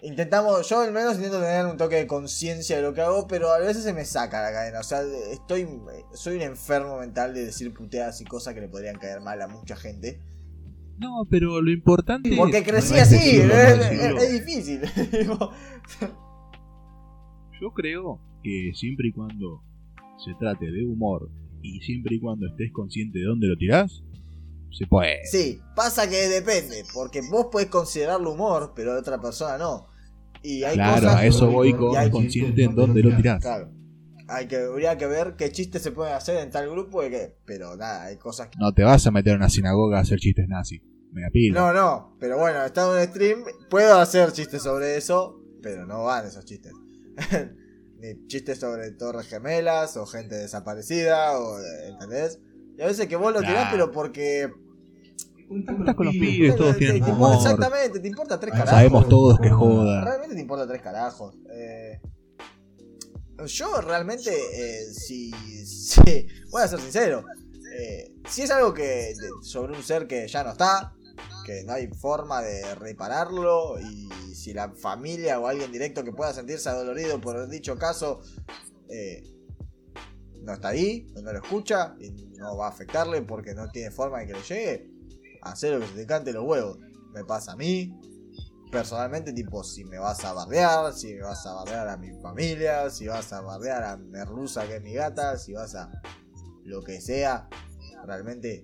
Speaker 2: Intentamos, yo al menos intento tener un toque de conciencia de lo que hago, pero a veces se me saca la cadena. O sea, estoy, soy un enfermo mental de decir puteadas y cosas que le podrían caer mal a mucha gente.
Speaker 3: No, pero lo importante
Speaker 2: Porque
Speaker 3: es-
Speaker 2: crecí
Speaker 3: no
Speaker 2: así, es- es difícil.
Speaker 3: Yo creo que siempre y cuando se trate de humor y siempre y cuando estés consciente de dónde lo tirás, se puede.
Speaker 2: sí, pasa que depende, porque vos podés considerarlo humor, pero otra persona no. Y hay
Speaker 3: Claro,
Speaker 2: cosas
Speaker 3: a eso voy con consciente en dónde lo tirás.
Speaker 2: Claro. Hay que, habría que ver qué chistes se pueden hacer en tal grupo, y que, pero nada, hay cosas que...
Speaker 3: No te vas a meter en una sinagoga a hacer chistes nazis.
Speaker 2: No, no, pero bueno, estando en stream, puedo hacer chistes sobre eso, pero no van esos chistes. Ni chistes sobre torres gemelas, o gente desaparecida, o... ¿Entendés? Y a veces que vos lo tirás,
Speaker 3: Claro.
Speaker 2: pero porque...
Speaker 3: Estás con los pibes, todos
Speaker 2: te-
Speaker 3: tienen
Speaker 2: te-
Speaker 3: humor.
Speaker 2: Exactamente, te importa tres carajos.
Speaker 3: Sabemos todos que joda.
Speaker 2: Realmente te importa tres carajos. Eh, yo realmente, eh, si, si- Voy a ser sincero. eh, si es algo que. de- sobre un ser que ya no está. Que no hay forma de repararlo. Y si la familia o alguien directo que pueda sentirse adolorido por dicho caso. eh, no está ahí, no lo escucha. Y no va a afectarle porque no tiene forma de que le llegue. Hacer lo que se te cante los huevos. Me pasa a mí personalmente, tipo, si me vas a bardear, si me vas a bardear a mi familia, si vas a bardear a Merluza, que es mi gata, si vas a lo que sea, realmente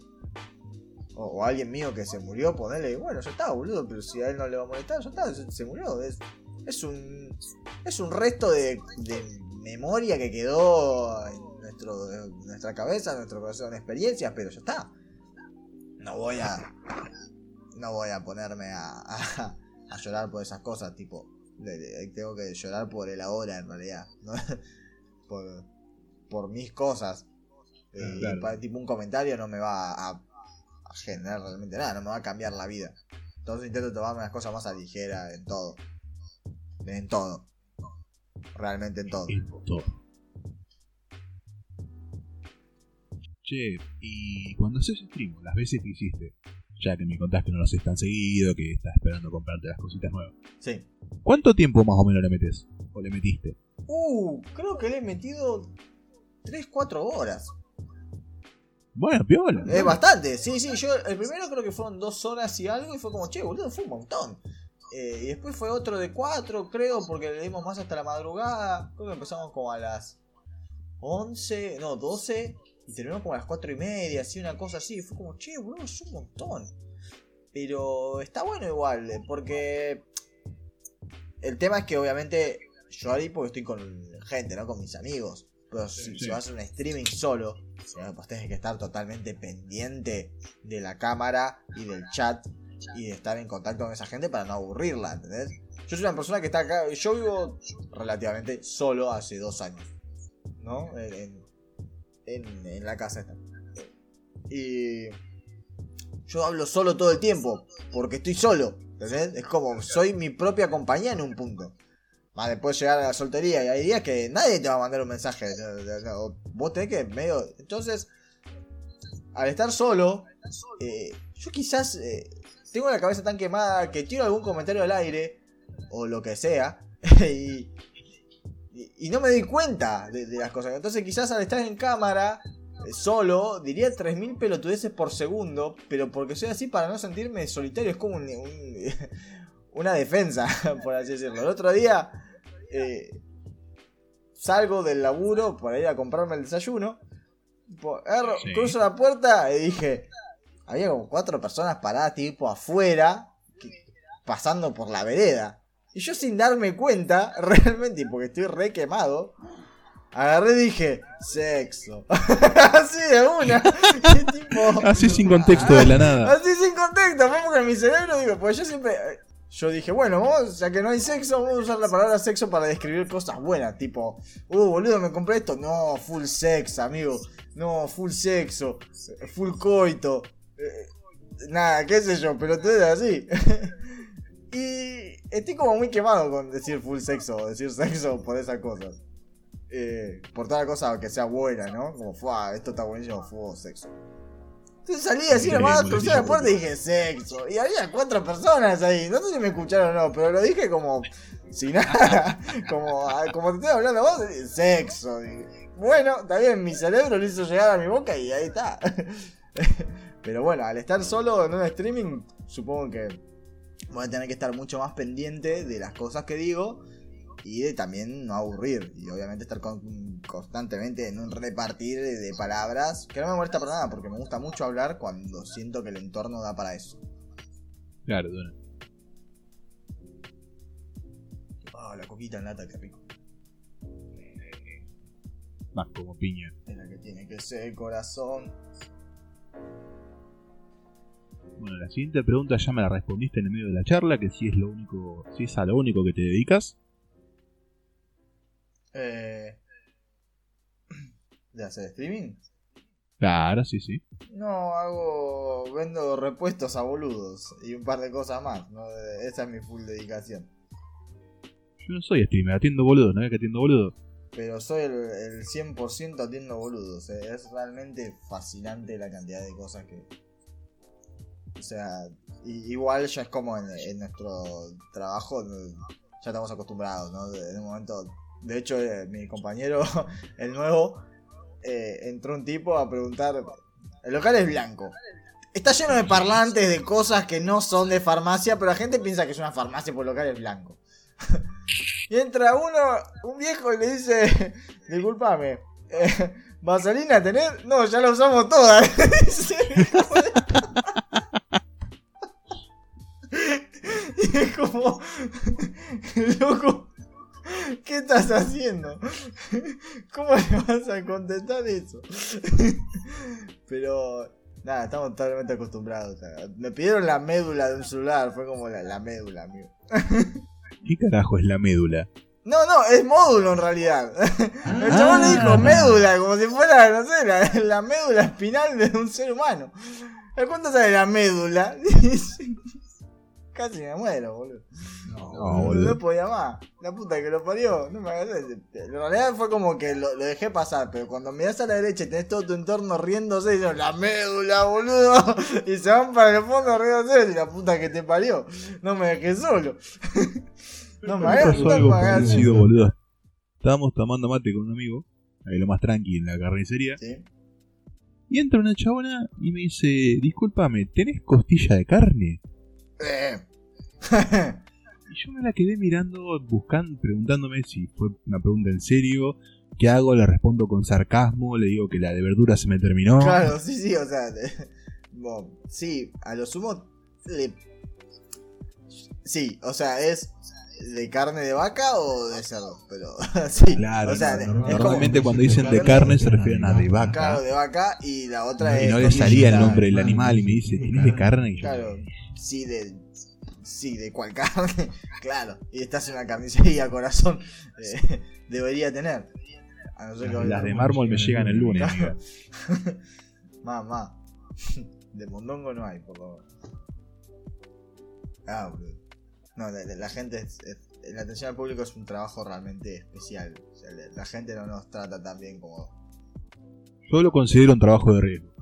Speaker 2: o, o alguien mío que se murió, ponerle, bueno, ya está, boludo, pero si a él no le va a molestar, ya está, se, murió. Es, es un es un resto de, de memoria que quedó en nuestro, nuestra cabeza, nuestro corazón, experiencias, pero ya está. No voy a no voy a ponerme a, a, a llorar por esas cosas, tipo, de- de- tengo que llorar por el ahora en realidad, ¿no? por, por mis cosas. Y
Speaker 3: Claro.
Speaker 2: pa- tipo un comentario no me va a, a generar realmente nada, no me va a cambiar la vida. Entonces intento tomarme las cosas más a ligera en todo. En todo. Realmente en todo.
Speaker 3: En todo. Che, y cuando haces stream, las veces que hiciste, ya que me contás que no lo haces tan seguido, que estás esperando comprarte las cositas nuevas,
Speaker 2: Sí.
Speaker 3: ¿cuánto tiempo más o menos le metes? ¿O le metiste?
Speaker 2: Uh, creo que le he metido 3-4 horas.
Speaker 3: Bueno, piola.
Speaker 2: Es bastante, sí, sí. Yo el primero creo que fueron 2 horas y algo y fue como, che, boludo, fue un montón. Eh, y después fue otro de 4, creo, porque le dimos más hasta la madrugada. Creo que empezamos como a las 11, no, 12. Y terminamos como a las 4 y media, así, una cosa así. Y fue como, che, boludo, es un montón. Pero está bueno igual, eh, porque el tema es que obviamente yo ahí porque estoy con gente, ¿no? Con mis amigos. Pero si,
Speaker 3: Sí.
Speaker 2: si vas a hacer un streaming solo, pues tienes que estar totalmente pendiente de la cámara y del chat y de estar en contacto con esa gente para no aburrirla, ¿entendés? Yo soy una persona que está acá, yo vivo relativamente solo hace dos años, ¿no? En, en- la casa esta. Y yo hablo solo todo el tiempo, porque estoy solo, ¿entendés? Es como, soy mi propia compañía en un punto. Más después llegar a la soltería y hay días que nadie te va a mandar un mensaje. Vos tenés que medio... Entonces, al estar solo, eh, yo quizás eh, tengo la cabeza tan quemada que tiro algún comentario al aire, o lo que sea, y, y- y no me doy cuenta de, de las cosas. Entonces quizás al estar en cámara, eh, solo, diría 3.000 pelotudeces por segundo, pero porque soy así para no sentirme solitario, es como un- un- una defensa, por así decirlo. El otro día eh, salgo del laburo para ir a comprarme el desayuno.
Speaker 3: Sí.
Speaker 2: Cruzo la puerta y dije, había como cuatro personas paradas tipo afuera, que- pasando por la vereda. Y yo sin darme cuenta, realmente, porque estoy re quemado, agarré y dije, sexo. Así de una. Y tipo,
Speaker 3: Así sin contexto de la nada.
Speaker 2: Así sin contexto, fue porque en mi cerebro digo, pues yo siempre. Yo dije, bueno, vamos, ya que no hay sexo, vamos a usar la palabra sexo para describir cosas buenas, tipo, uh, boludo, me compré esto. No, full sex, amigo. No, full sexo. Full coito. eh, nada, qué sé yo, pero tú eres así. Y estoy como muy quemado con decir full sexo o decir sexo por esas cosas. Eh, por toda cosa que sea buena, ¿no? Como, fue, esto está buenísimo, fue sexo. Entonces salí así nomás, crucé la puerta y dije sexo. Y había cuatro personas ahí. No sé si me escucharon o no, pero lo dije como sin nada. Como, ah, como te estoy hablando vos, sexo. Bueno, bien, mi cerebro lo hizo llegar a mi boca y ahí está. Pero bueno, al estar solo en un streaming, supongo que voy a tener que estar mucho más pendiente de las cosas que digo y de también no aburrir. Y obviamente estar con- constantemente en un repartir de palabras que no me molesta para nada porque me gusta mucho hablar cuando siento que el entorno da para eso.
Speaker 3: Claro, de una.
Speaker 2: Ah, la coquita en lata, qué rico.
Speaker 3: Más como piña.
Speaker 2: Es la que tiene que ser corazón.
Speaker 3: Bueno, la siguiente pregunta ya me la respondiste en el medio de la charla, que si es lo único, si es a lo único que te dedicas.
Speaker 2: Eh, ¿De hacer streaming?
Speaker 3: Claro, sí, sí.
Speaker 2: No, hago. Vendo repuestos a boludos y un par de cosas más. ¿no? Esa es mi full dedicación.
Speaker 3: Yo no soy streamer, atiendo boludo, ¿no es que atiendo boludo?
Speaker 2: Pero soy el, el 100% atiendo boludos. eh. Es realmente fascinante la cantidad de cosas que. O sea, igual ya es como en, nuestro trabajo, no- ya estamos acostumbrados, ¿no? En un momento. De hecho, eh, mi compañero, el nuevo, eh, entró un tipo a preguntar. El local es blanco. Está lleno de parlantes de cosas que no son de farmacia, pero la gente piensa que es una farmacia por el local es blanco. Y entra uno, un viejo, y le dice: Disculpame, eh, ¿vaselina tenés? No, ya la usamos toda. Es como. Loco. ¿Qué estás haciendo? ¿Cómo le vas a contestar eso? Pero. Nada, estamos totalmente acostumbrados. me pidieron la médula de un celular. Fue como la, la médula, amigo.
Speaker 3: ¿Qué carajo es la médula?
Speaker 2: No, no, es módulo en realidad. El
Speaker 3: Ah.
Speaker 2: chabón le dijo médula, como si fuera, no sé, la, la médula espinal de un ser humano. ¿A ¿Cuánto sale la médula? Casi me muero, boludo.
Speaker 3: No,
Speaker 2: No,
Speaker 3: boludo.
Speaker 2: podía más. La puta que lo parió. No me hagas eso. En realidad fue como que lo, lo dejé pasar, pero cuando mirás a la derecha y tenés todo tu entorno riéndose, y dicen, la médula, boludo. Y se van para el fondo riéndose, y la puta que te parió. No me dejé solo. No me hagas, no me hagas
Speaker 3: boludo. Estábamos tomando mate con un amigo, ahí lo más tranqui en la carnicería,
Speaker 2: Sí.
Speaker 3: y entra una chabona y me dice, discúlpame, ¿tenés costilla de carne?
Speaker 2: Eh.
Speaker 3: Y yo me la quedé mirando, buscando, preguntándome si fue una pregunta en serio. ¿Qué hago? Le respondo con sarcasmo, le digo que la de verdura se me terminó.
Speaker 2: Claro, sí, sí, o sea. bueno, sí, a lo sumo. le- Sí, o sea, es de carne de vaca o de cerdo, pero sí.
Speaker 3: Claro,
Speaker 2: o sea,
Speaker 3: no, no, normalmente
Speaker 2: como,
Speaker 3: cuando dicen de carne se refieren a de
Speaker 2: claro,
Speaker 3: vaca.
Speaker 2: de vaca y la otra
Speaker 3: Y
Speaker 2: es.
Speaker 3: no le salía el nombre del animal y me dice, ¿tienes de carne? Y yo,
Speaker 2: Claro, sí, de. Sí, de cuál carne, claro. Y estás en una carnicería, corazón. eh, debería tener. A no ser que
Speaker 3: las de mármol me llegan el lunes. amiga.
Speaker 2: Mamá. De mondongo no hay, por favor. Ah, boludo. No, la, gente. es- es- la atención al público es un trabajo realmente especial. O sea, la, la gente no nos trata tan bien como.
Speaker 3: Yo lo considero un trabajo de riesgo.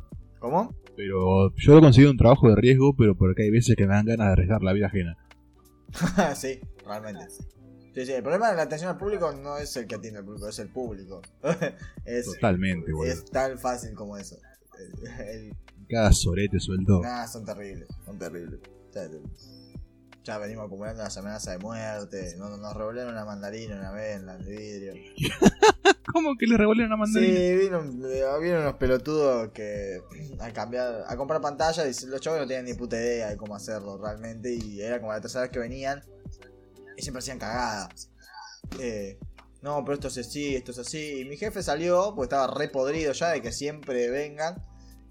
Speaker 2: ¿Cómo?
Speaker 3: Pero yo lo considero un trabajo de riesgo, pero porque hay veces que me dan ganas de arriesgar la vida ajena.
Speaker 2: sí, realmente. Sí, sí, el problema de la atención al público no es el que atiende al público, es el público. es,
Speaker 3: Totalmente, boludo.
Speaker 2: es tan fácil como eso. El- el-
Speaker 3: Cada sorete suelto.
Speaker 2: Nah, son terribles, son terribles. Ya, ya venimos acumulando las amenazas de muerte. Nos, nos revolvieron una mandarina una vez en de vidrio.
Speaker 3: ¿Cómo que le revolvieron una mandarina?
Speaker 2: Sí, vino, eh, vieron unos pelotudos que a cambiar, a comprar pantallas y los chavos no tenían ni puta idea de cómo hacerlo realmente. Y era como la tercera vez que venían y siempre hacían cagadas. Eh, no, pero esto es así, esto es así. Y mi jefe salió, pues estaba re podrido ya de que siempre vengan.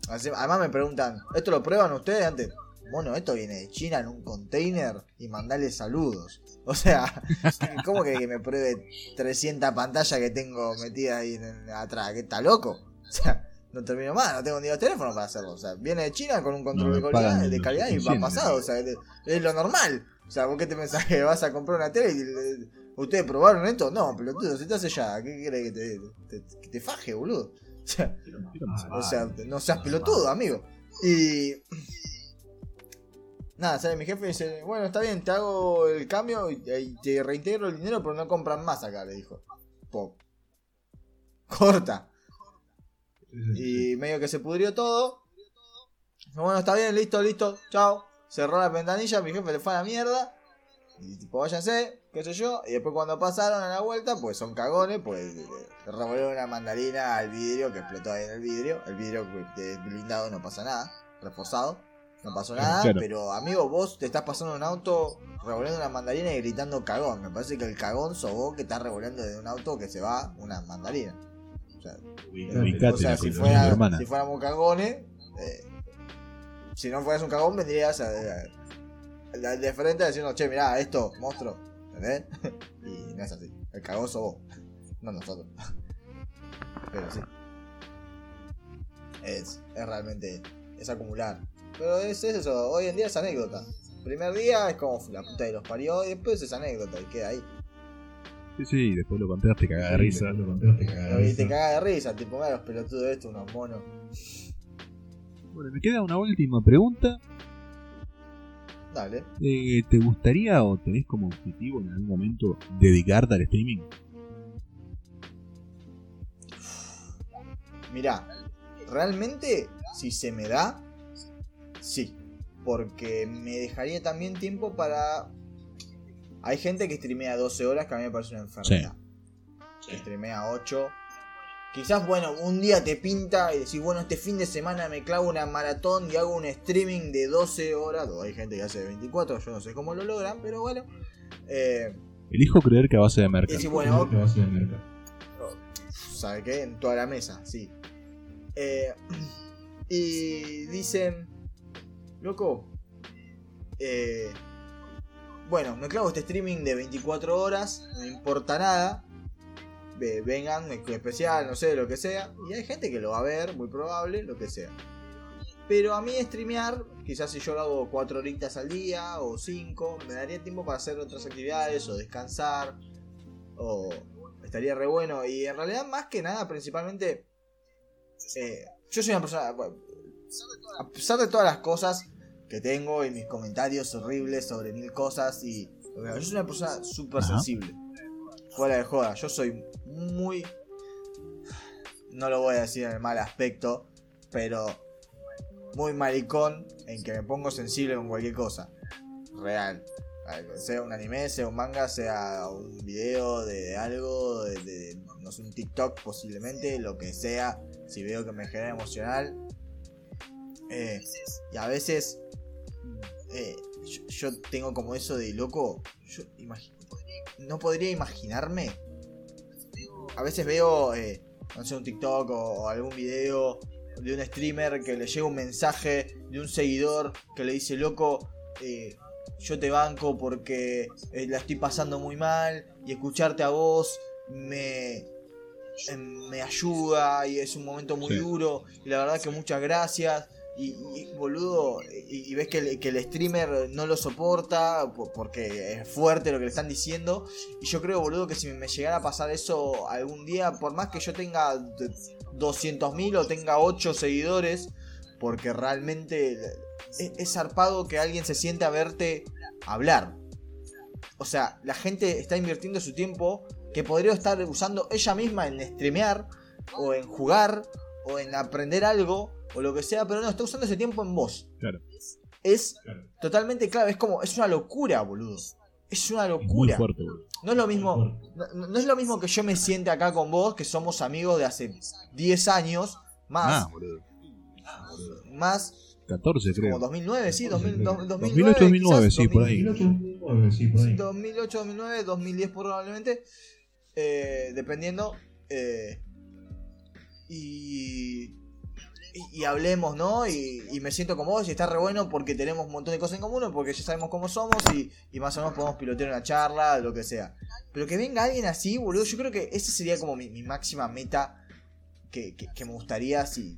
Speaker 2: Además me preguntan, ¿esto lo prueban ustedes antes? Bueno, esto viene de China en un container y mandale saludos. O sea, ¿cómo que, que me pruebe 300 pantallas que tengo metidas ahí atrás? ¿Qué está loco? O sea, no termino más, no tengo ni los teléfonos para hacerlo. O sea, viene de China con un control
Speaker 3: No
Speaker 2: de calidad, de y va pasado. O sea, es, lo normal. O sea, ¿vos qué te pensás que vas a comprar una tele y le- ¿Ustedes probaron esto? No, pelotudo, si estás allá, ¿qué querés que te, te- que te faje, boludo? O sea, o sea, no seas pelotudo, amigo. Y. Nada, sale mi jefe y dice: Bueno, está bien, te hago el cambio y, te reintegro el dinero, pero no compran más acá, le dijo. Corta. Y medio que se pudrió todo. Bueno, está bien, listo, listo, chao. Cerró la ventanilla, mi jefe le fue a la mierda. Y tipo, váyanse, qué sé yo. Y después cuando pasaron a la vuelta, pues son cagones, pues le revolvieron una mandarina al vidrio que explotó ahí en el vidrio. El vidrio de blindado no pasa nada, reforzado. No pasó nada,
Speaker 3: Claro.
Speaker 2: pero amigo, vos te estás pasando en un auto revolviendo una mandarina y gritando cagón. Me parece que el cagón sos vos que estás revolviendo de un auto que se va una mandarina. O sea,
Speaker 3: Ubicate
Speaker 2: o sea, si, fuera, si fuéramos cagones, eh, si no fueras un cagón, vendrías a- de frente diciendo, che, mirá, esto, monstruo, ¿entendés? y no es así. El cagón sos vos, no nosotros. Pero sí. Es, es realmente, es acumular. Pero es, es eso, hoy en día es anécdota. Primer día es como la puta de los parió y después es anécdota y queda ahí.
Speaker 3: Sí, sí, después lo contaste cagada de risa.
Speaker 2: Y te caga de risa, tipo, mira los pelotudos estos, unos monos.
Speaker 3: Bueno, me queda una última pregunta.
Speaker 2: Dale.
Speaker 3: Eh, ¿Te gustaría o tenés como objetivo en algún momento dedicarte al streaming?
Speaker 2: Mirá, realmente, si se me da, sí. Porque me dejaría también tiempo para. Hay gente que streamea 12 horas que a mí me parece una enfermedad. Que streamea 8. Quizás, bueno, un día te pinta y decís, bueno, este fin de semana me clavo una maratón y hago un streaming de 12 horas. O hay gente que hace de 24, yo no sé cómo lo logran, pero bueno. Eh,
Speaker 3: Elijo creer que a base de mercado.
Speaker 2: decís, bueno, ¿sabe qué? En toda la mesa, sí. Eh, y dicen, loco, eh, bueno, me clavo este streaming de 24 horas, no importa nada. Ve- vengan, especial, no sé, lo que sea. Y hay gente que lo va a ver, muy probable, lo que sea. Pero a mí streamear, quizás si yo lo hago 4 horitas al día o 5, me daría tiempo para hacer otras actividades o descansar. O estaría re bueno. Y en realidad, más que nada, principalmente, eh, yo soy una persona, a pesar de todas las cosas que tengo y mis comentarios horribles sobre mil cosas, y yo soy una persona súper sensible. Fuera de joda, yo soy muy... No lo voy a decir en el mal aspecto, pero muy maricón en que me pongo sensible con cualquier cosa. Real. Sea un anime, sea un manga, sea un video de algo, de, de- no sé, un TikTok posiblemente, lo que sea. Si veo que me genera emocional. Eh, y a veces eh, yo, yo tengo como eso de loco. Yo no podría imaginarme. A veces veo, eh, no sé, un TikTok o, algún video de un streamer que le llega un mensaje de un seguidor que le dice, loco, eh, yo te banco porque la estoy pasando muy mal y escucharte a vos me, eh, me ayuda y es un momento muy
Speaker 3: Sí.
Speaker 2: duro y la verdad que muchas gracias. Y, boludo, y, ves que el, streamer no lo soporta po- porque es fuerte lo que le están diciendo. Y yo creo, boludo, que si me llegara a pasar eso algún día, por más que yo tenga de- 200.000 o tenga 8 seguidores, porque realmente es, es zarpado que alguien se siente a verte hablar. O sea, la gente está invirtiendo su tiempo que podría estar usando ella misma en streamear, o en jugar, o en aprender algo, o lo que sea, pero no, está usando ese tiempo en vos.
Speaker 3: Claro.
Speaker 2: Es
Speaker 3: Claro.
Speaker 2: totalmente clave, es como, es una locura, boludo. Es una
Speaker 3: Es muy
Speaker 2: locura.
Speaker 3: fuerte, boludo.
Speaker 2: No es lo mismo, no, no es lo mismo que yo me siente acá con vos, que somos amigos de hace 10 años, más,
Speaker 3: Ah, boludo.
Speaker 2: más,
Speaker 3: 14 creo.
Speaker 2: como 2009, sí, 2000, do-
Speaker 3: 2008, 2009,
Speaker 2: quizás,
Speaker 3: sí, por ahí.
Speaker 2: 2008, 2009, 2010 probablemente, eh, dependiendo. eh, y, y, hablemos, ¿no? Y, y me siento como vos y está re bueno porque tenemos un montón de cosas en común, porque ya sabemos cómo somos y, y más o menos podemos pilotear una charla, lo que sea. Pero que venga alguien así, boludo, yo creo que esa sería como mi, máxima meta que, que- me gustaría si,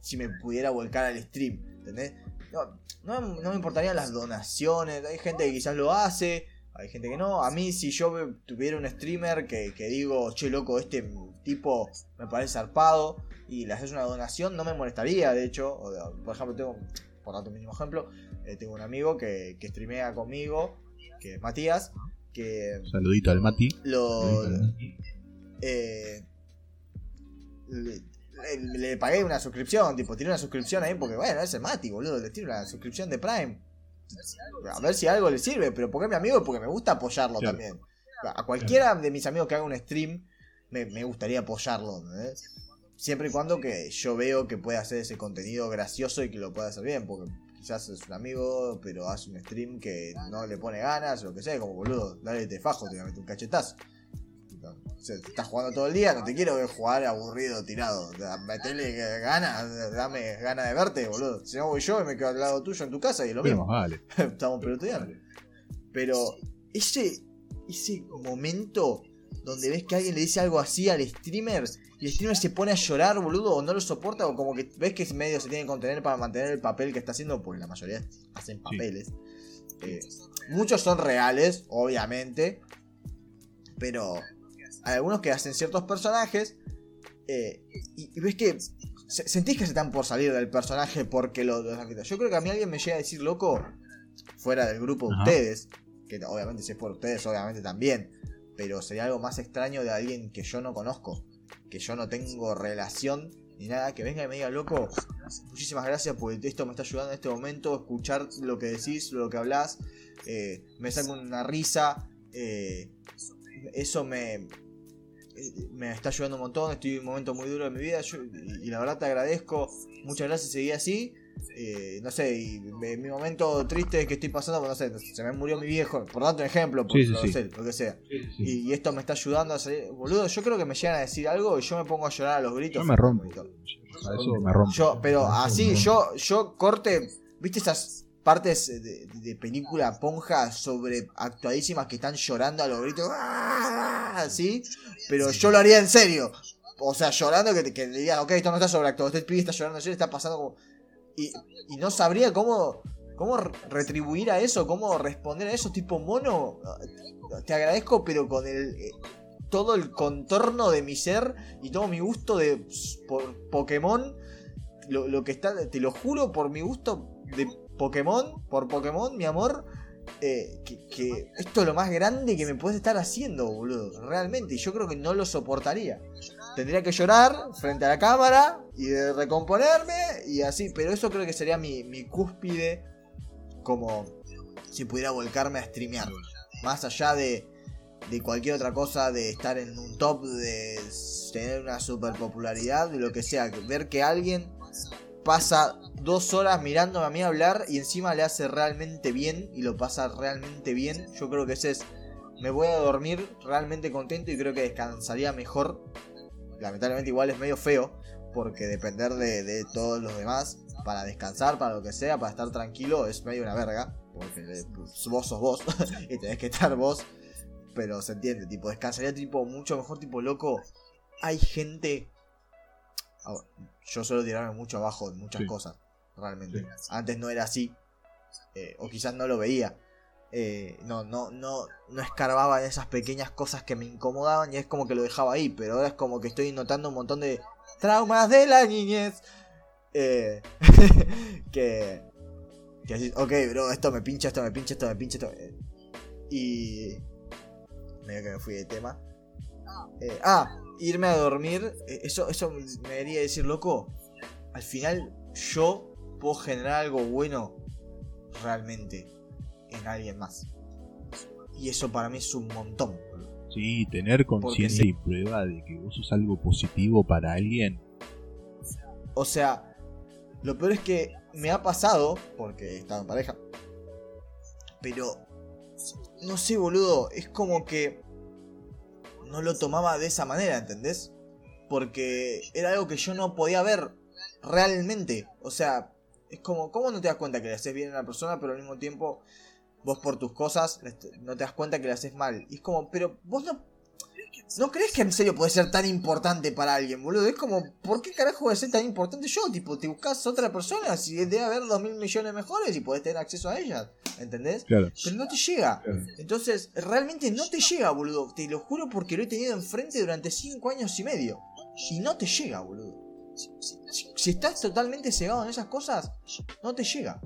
Speaker 2: si me pudiera volcar al stream, ¿entendés? No, no me importarían las donaciones, hay gente que quizás lo hace, hay gente que no. A mí, si yo tuviera un streamer que, que digo, che, loco, este tipo me parece zarpado y le haces una donación, no me molestaría, de hecho. O por ejemplo, tengo, por darte un mínimo ejemplo, eh, tengo un amigo que, que streamea conmigo, que es Matías, que
Speaker 3: Saludito al Mati.
Speaker 2: lo. eh, le, le- le pagué una suscripción, tipo, tiré una suscripción ahí porque, bueno, es el Mati, boludo, le tiro una suscripción de Prime. A ver si algo le sirve, pero porque es mi amigo porque me gusta apoyarlo
Speaker 3: Claro.
Speaker 2: también. A cualquiera de mis amigos que haga un stream, me, me gustaría apoyarlo. Siempre y cuando que yo veo que puede hacer ese contenido gracioso y que lo pueda hacer bien, porque quizás es un amigo, pero hace un stream que no le pone ganas, o lo que sea, como boludo, dale te fajo, te voy a meter un cachetazo. O sea, estás jugando todo el día, no te quiero ver jugar aburrido, tirado. Metele ganas, dame ganas de verte, boludo. Si no voy yo y me quedo al lado tuyo en tu casa y lo mismo.
Speaker 3: vale.
Speaker 2: Estamos peloteando. Pero ese, ese momento donde ves que alguien le dice algo así al streamer y el streamer se pone a llorar, boludo, o no lo soporta, o como que ves que medio se tiene que contener para mantener el papel que está haciendo, porque la mayoría hacen papeles. Eh, muchos son reales, obviamente, pero hay algunos que hacen ciertos personajes eh, y, y ves que se- sentís que se están por salir del personaje porque lo, lo. Yo creo que a mí alguien me llega a decir, loco, fuera del grupo de ustedes, que obviamente si es por ustedes, obviamente también, pero sería algo más extraño de alguien que yo no conozco, que yo no tengo relación ni nada, que venga y me diga, loco, muchísimas gracias porque esto me está ayudando en este momento, escuchar lo que decís, lo que hablas, eh, me saca una risa, eh, eso me, me está ayudando un montón, estoy en un momento muy duro de mi vida y, la verdad te agradezco, muchas gracias, seguí así. Eh, no sé, y mi momento triste que estoy pasando, pues, no sé, se me murió mi viejo, por tanto ejemplo, por, lo que sea. Y, esto me está ayudando a salir. Boludo, yo creo que me llegan a decir algo y yo me pongo a llorar a los gritos.
Speaker 3: Yo me rompo. Eso me rompo.
Speaker 2: Yo, pero así, yo, yo corte, ¿viste esas partes de, película ponja sobre actuadísimas que están llorando a los gritos, así, pero yo lo haría en serio. O sea, llorando que, que le digan, ok, esto no está sobreactuado, este pibe está llorando en serio, está pasando como... Y, y no sabría cómo, cómo retribuir a eso, cómo responder a eso, tipo mono. Te agradezco, pero con el eh, todo el contorno de mi ser y todo mi gusto de por Pokémon, lo, lo que está, te lo juro por mi gusto de Pokémon, por Pokémon, mi amor, eh, que, esto es lo más grande que me puedes estar haciendo, boludo. Realmente, y yo creo que no lo soportaría. Tendría que llorar frente a la cámara y recomponerme y así, pero eso creo que sería mi, cúspide como si pudiera volcarme a streamear. Más allá de, de cualquier otra cosa, de estar en un top, de tener una super popularidad, de lo que sea, ver que alguien pasa dos horas mirándome a mí hablar y encima le hace realmente bien y lo pasa realmente bien. Yo creo que ese es. Me voy a dormir realmente contento y creo que descansaría mejor. Lamentablemente, igual es medio feo porque depender de, todos los demás para descansar, para lo que sea, para estar tranquilo, es medio una verga. Porque vos sos vos y tenés que estar vos. Pero se entiende, tipo, descansaría tipo mucho mejor, tipo loco. Hay gente yo suelo tirarme mucho abajo en muchas cosas, realmente. Antes no era así, eh, o quizás no lo veía. Eh, no, no, no, no escarbaba en esas pequeñas cosas que me incomodaban y es como que lo dejaba ahí, pero ahora es como que estoy notando un montón de traumas de la niñez. Eh, que, que así, ok, bro, esto me pincha, esto me pincha, esto me pincha, esto Y... Medio que me fui de tema. ah, irme a dormir, eh, eso, eso me debería decir, loco, al final yo puedo generar algo bueno realmente en alguien más. Y eso para mí es un montón.
Speaker 3: Sí, tener conciencia y prueba de que vos sos algo positivo para alguien.
Speaker 2: O sea, lo peor es que me ha pasado, porque he estado en pareja, pero no sé, boludo, es como que no lo tomaba de esa manera, ¿entendés? Porque era algo que yo no podía ver realmente. O sea, es como, ¿cómo no te das cuenta que le haces bien a una persona, pero al mismo tiempo vos por tus cosas no te das cuenta que le haces mal? Y es como, pero vos no ¿No crees que en serio puede ser tan importante para alguien, boludo? Es como, ¿por qué carajo voy a ser tan importante yo? Tipo, te buscas otra persona, si debe haber dos mil millones mejores y podés tener acceso a ellas, ¿entendés? Claro. Pero no te llega. Entonces, realmente no te llega, boludo. Te lo juro porque lo he tenido enfrente durante cinco años y medio. Y no te llega, boludo. Si estás totalmente cegado en esas cosas, no te llega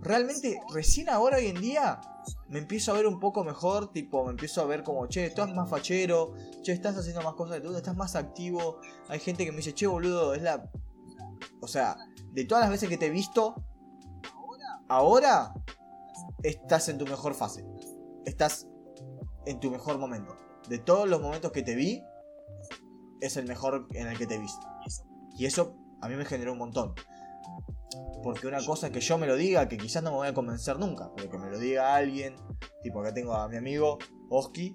Speaker 2: realmente recién ahora hoy en día me empiezo a ver un poco mejor, tipo, me empiezo a ver como, che, estás más fachero, che, estás haciendo más cosas de tú, estás más activo. Hay gente que me dice, che, boludo, es la... O sea, de todas las veces que te he visto, ahora estás en tu mejor fase. Estás en tu mejor momento. De todos los momentos que te vi, es el mejor en el que te he visto. Y eso a mí me generó un montón. Porque una cosa es que yo me lo diga, que quizás no me voy a convencer nunca, pero que me lo diga alguien, tipo acá tengo a mi amigo Oski,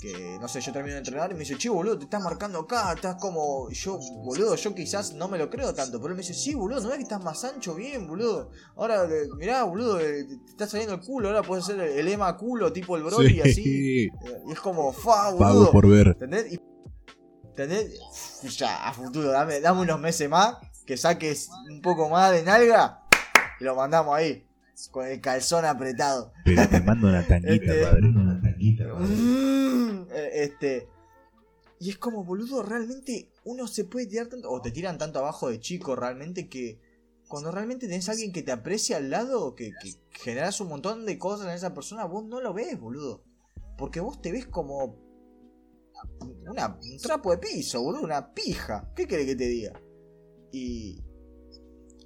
Speaker 2: que no sé, yo termino de entrenar y me dice, che, boludo, te estás marcando acá, estás como. yo, boludo, yo quizás no me lo creo tanto, pero él me dice, sí, boludo, no es que estás más ancho, bien, boludo. Ahora, eh, mirá, boludo, eh, te está saliendo el culo, ahora puedes ser el Ema culo, tipo el Broly, así. Y es como, fa, boludo.
Speaker 3: por ver.
Speaker 2: ¿Entendés? Y, ¿Entendés? Ya, a futuro, dame, dame unos meses más que saques un poco más de nalga y lo mandamos ahí. Con el calzón apretado.
Speaker 3: Pero te mando una tanguita, este, padre. Una tanguita,
Speaker 2: mm, eh, Este. Y es como, boludo, realmente uno se puede tirar tanto. O te tiran tanto abajo de chico, realmente que. Cuando realmente tenés a alguien que te aprecia al lado, que, que generas un montón de cosas en esa persona, vos no lo ves, boludo. Porque vos te ves como. Una, un trapo de piso, boludo, una pija. ¿Qué querés que te diga? Y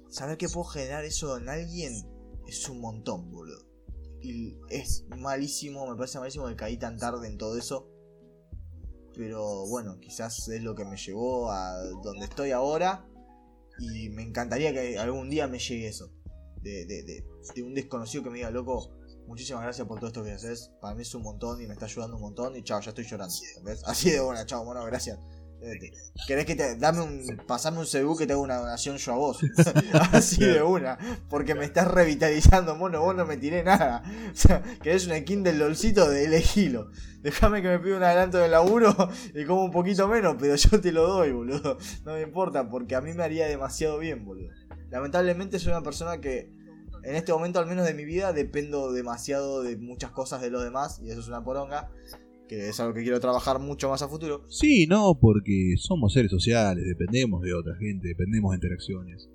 Speaker 2: saber que puedo generar eso en alguien es un montón, boludo. Y es malísimo, me parece malísimo que caí tan tarde en todo eso. pero bueno, quizás es lo que me llevó a donde estoy ahora y me encantaría que algún día me llegue eso. De, de, de, de un desconocido que me diga, loco, muchísimas gracias por todo esto que haces. Para mí es un montón y me está ayudando un montón. Y chao, ya estoy llorando. Así de buena, chao, bueno, gracias. Eh, ¿Querés que te dame un pasame un CBU que te haga una donación yo a vos? Así de una, porque me estás revitalizando, mono, vos no me tiré nada. O sea, querés una skin del lolcito de elegilo. Déjame que me pida un adelanto de laburo y como un poquito menos, pero yo te lo doy, boludo. No me importa, porque a mí me haría demasiado bien, boludo. Lamentablemente soy una persona que en este momento, al menos de mi vida, dependo demasiado de muchas cosas de los demás, y eso es una poronga que es algo que quiero trabajar mucho más a futuro.
Speaker 3: Sí, no, porque somos seres sociales, dependemos de otra gente, dependemos de interacciones.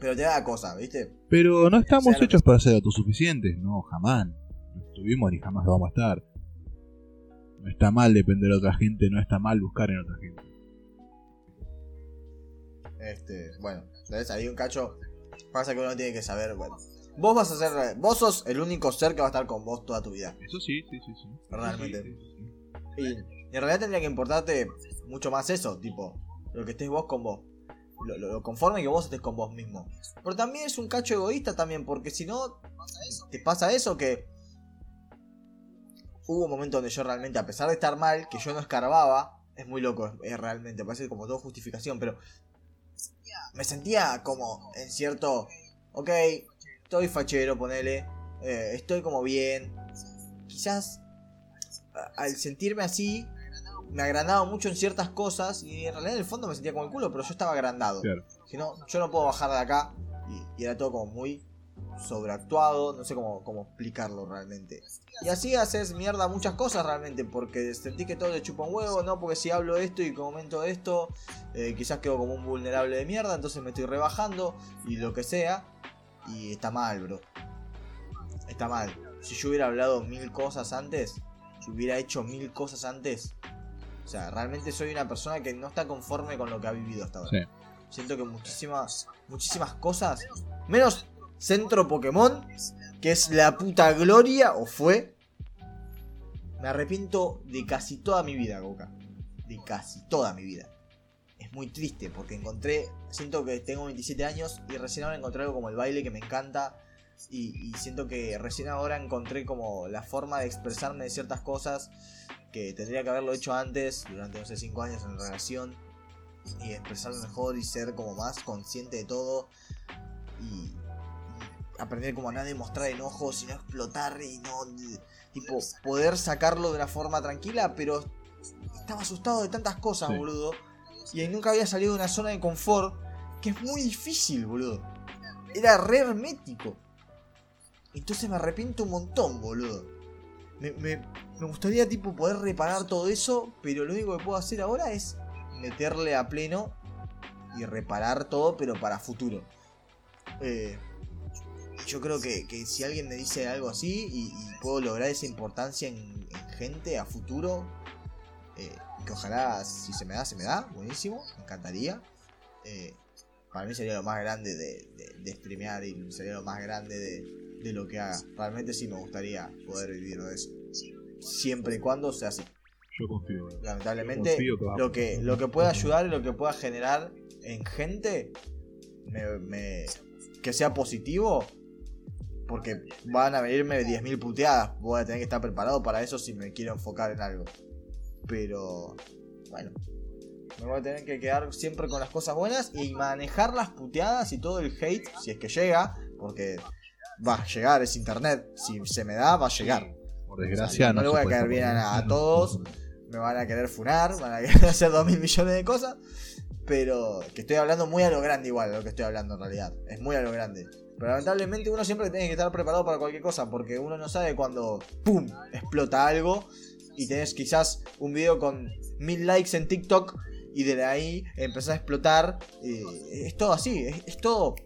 Speaker 2: Pero te da cosa, ¿viste?
Speaker 3: Pero no estamos hechos para ser autosuficientes, no, jamás. No estuvimos ni jamás lo vamos a estar. No está mal depender de otra gente, no está mal buscar en otra gente.
Speaker 2: Este, bueno, ¿sabes? Ahí un cacho pasa que uno tiene que saber, bueno, Vos vas a ser. Vos sos el único ser que va a estar con vos toda tu vida.
Speaker 3: Eso sí, sí, sí. sí.
Speaker 2: Realmente. Y en realidad tendría que importarte mucho más eso, tipo, lo que estés vos con vos. Lo, conforme que vos estés con vos mismo. Pero también es un cacho egoísta también, porque si no, te pasa eso que hubo un momento donde yo realmente, a pesar de estar mal, que yo no escarbaba, es muy loco, es, realmente, parece como todo justificación, pero me sentía como en cierto, ok, estoy fachero, ponele, eh, estoy como bien. Quizás al sentirme así, me agrandaba mucho en ciertas cosas y en realidad en el fondo me sentía como el culo, pero yo estaba agrandado. Si no, yo no puedo bajar de acá y, era todo como muy sobreactuado, no sé cómo, cómo explicarlo realmente. Y así haces mierda muchas cosas realmente, porque sentí que todo le chupa un huevo, ¿no? Porque si hablo esto y comento esto, eh, quizás quedo como un vulnerable de mierda, entonces me estoy rebajando y lo que sea. Y está mal, bro. Está mal. Si yo hubiera hablado mil cosas antes, si hubiera hecho mil cosas antes, o sea, realmente soy una persona que no está conforme con lo que ha vivido hasta ahora. Siento que muchísimas, muchísimas cosas, menos Centro Pokémon, que es la puta gloria, o fue, me arrepiento de casi toda mi vida, Goka. De casi toda mi vida muy triste porque encontré, siento que tengo 27 años y recién ahora encontré algo como el baile que me encanta y, siento que recién ahora encontré como la forma de expresarme de ciertas cosas que tendría que haberlo hecho antes, durante, no sé, 5 años en relación y expresarme mejor y ser como más consciente de todo y, aprender como a no demostrar enojo, sino explotar y no, tipo, poder sacarlo de una forma tranquila, pero estaba asustado de tantas cosas, boludo y nunca había salido de una zona de confort que es muy difícil, boludo. Era re hermético. Entonces me arrepiento un montón, boludo. Me, me, gustaría tipo poder reparar todo eso, pero lo único que puedo hacer ahora es meterle a pleno y reparar todo, pero para futuro. Eh, yo creo que, si alguien me dice algo así y, puedo lograr esa importancia en, en gente a futuro, eh, que ojalá si se me da, se me da, buenísimo, me encantaría. Eh, para mí sería lo más grande de, de, streamear y sería lo más grande de, lo que haga. Realmente sí me gustaría poder vivir de eso. Siempre y cuando sea así.
Speaker 3: Yo confío.
Speaker 2: Lamentablemente, lo, que, lo que pueda ayudar y lo que pueda generar en gente, me, que sea positivo, porque van a venirme 10.000 puteadas. Voy a tener que estar preparado para eso si me quiero enfocar en algo. Pero, bueno, me voy a tener que quedar siempre con las cosas buenas y manejar las puteadas y todo el hate, si es que llega, porque va a llegar, es internet, si se me da, va a llegar.
Speaker 3: Por desgracia,
Speaker 2: no, le voy a caer bien a, todos, me van a querer funar, van a querer hacer dos mil millones de cosas, pero que estoy hablando muy a lo grande igual, lo que estoy hablando en realidad, es muy a lo grande. Pero lamentablemente uno siempre tiene que estar preparado para cualquier cosa, porque uno no sabe cuando, ¡pum!, explota algo y tenés quizás un video con mil likes en TikTok y de ahí empezás a explotar. Eh, es todo así, es, todo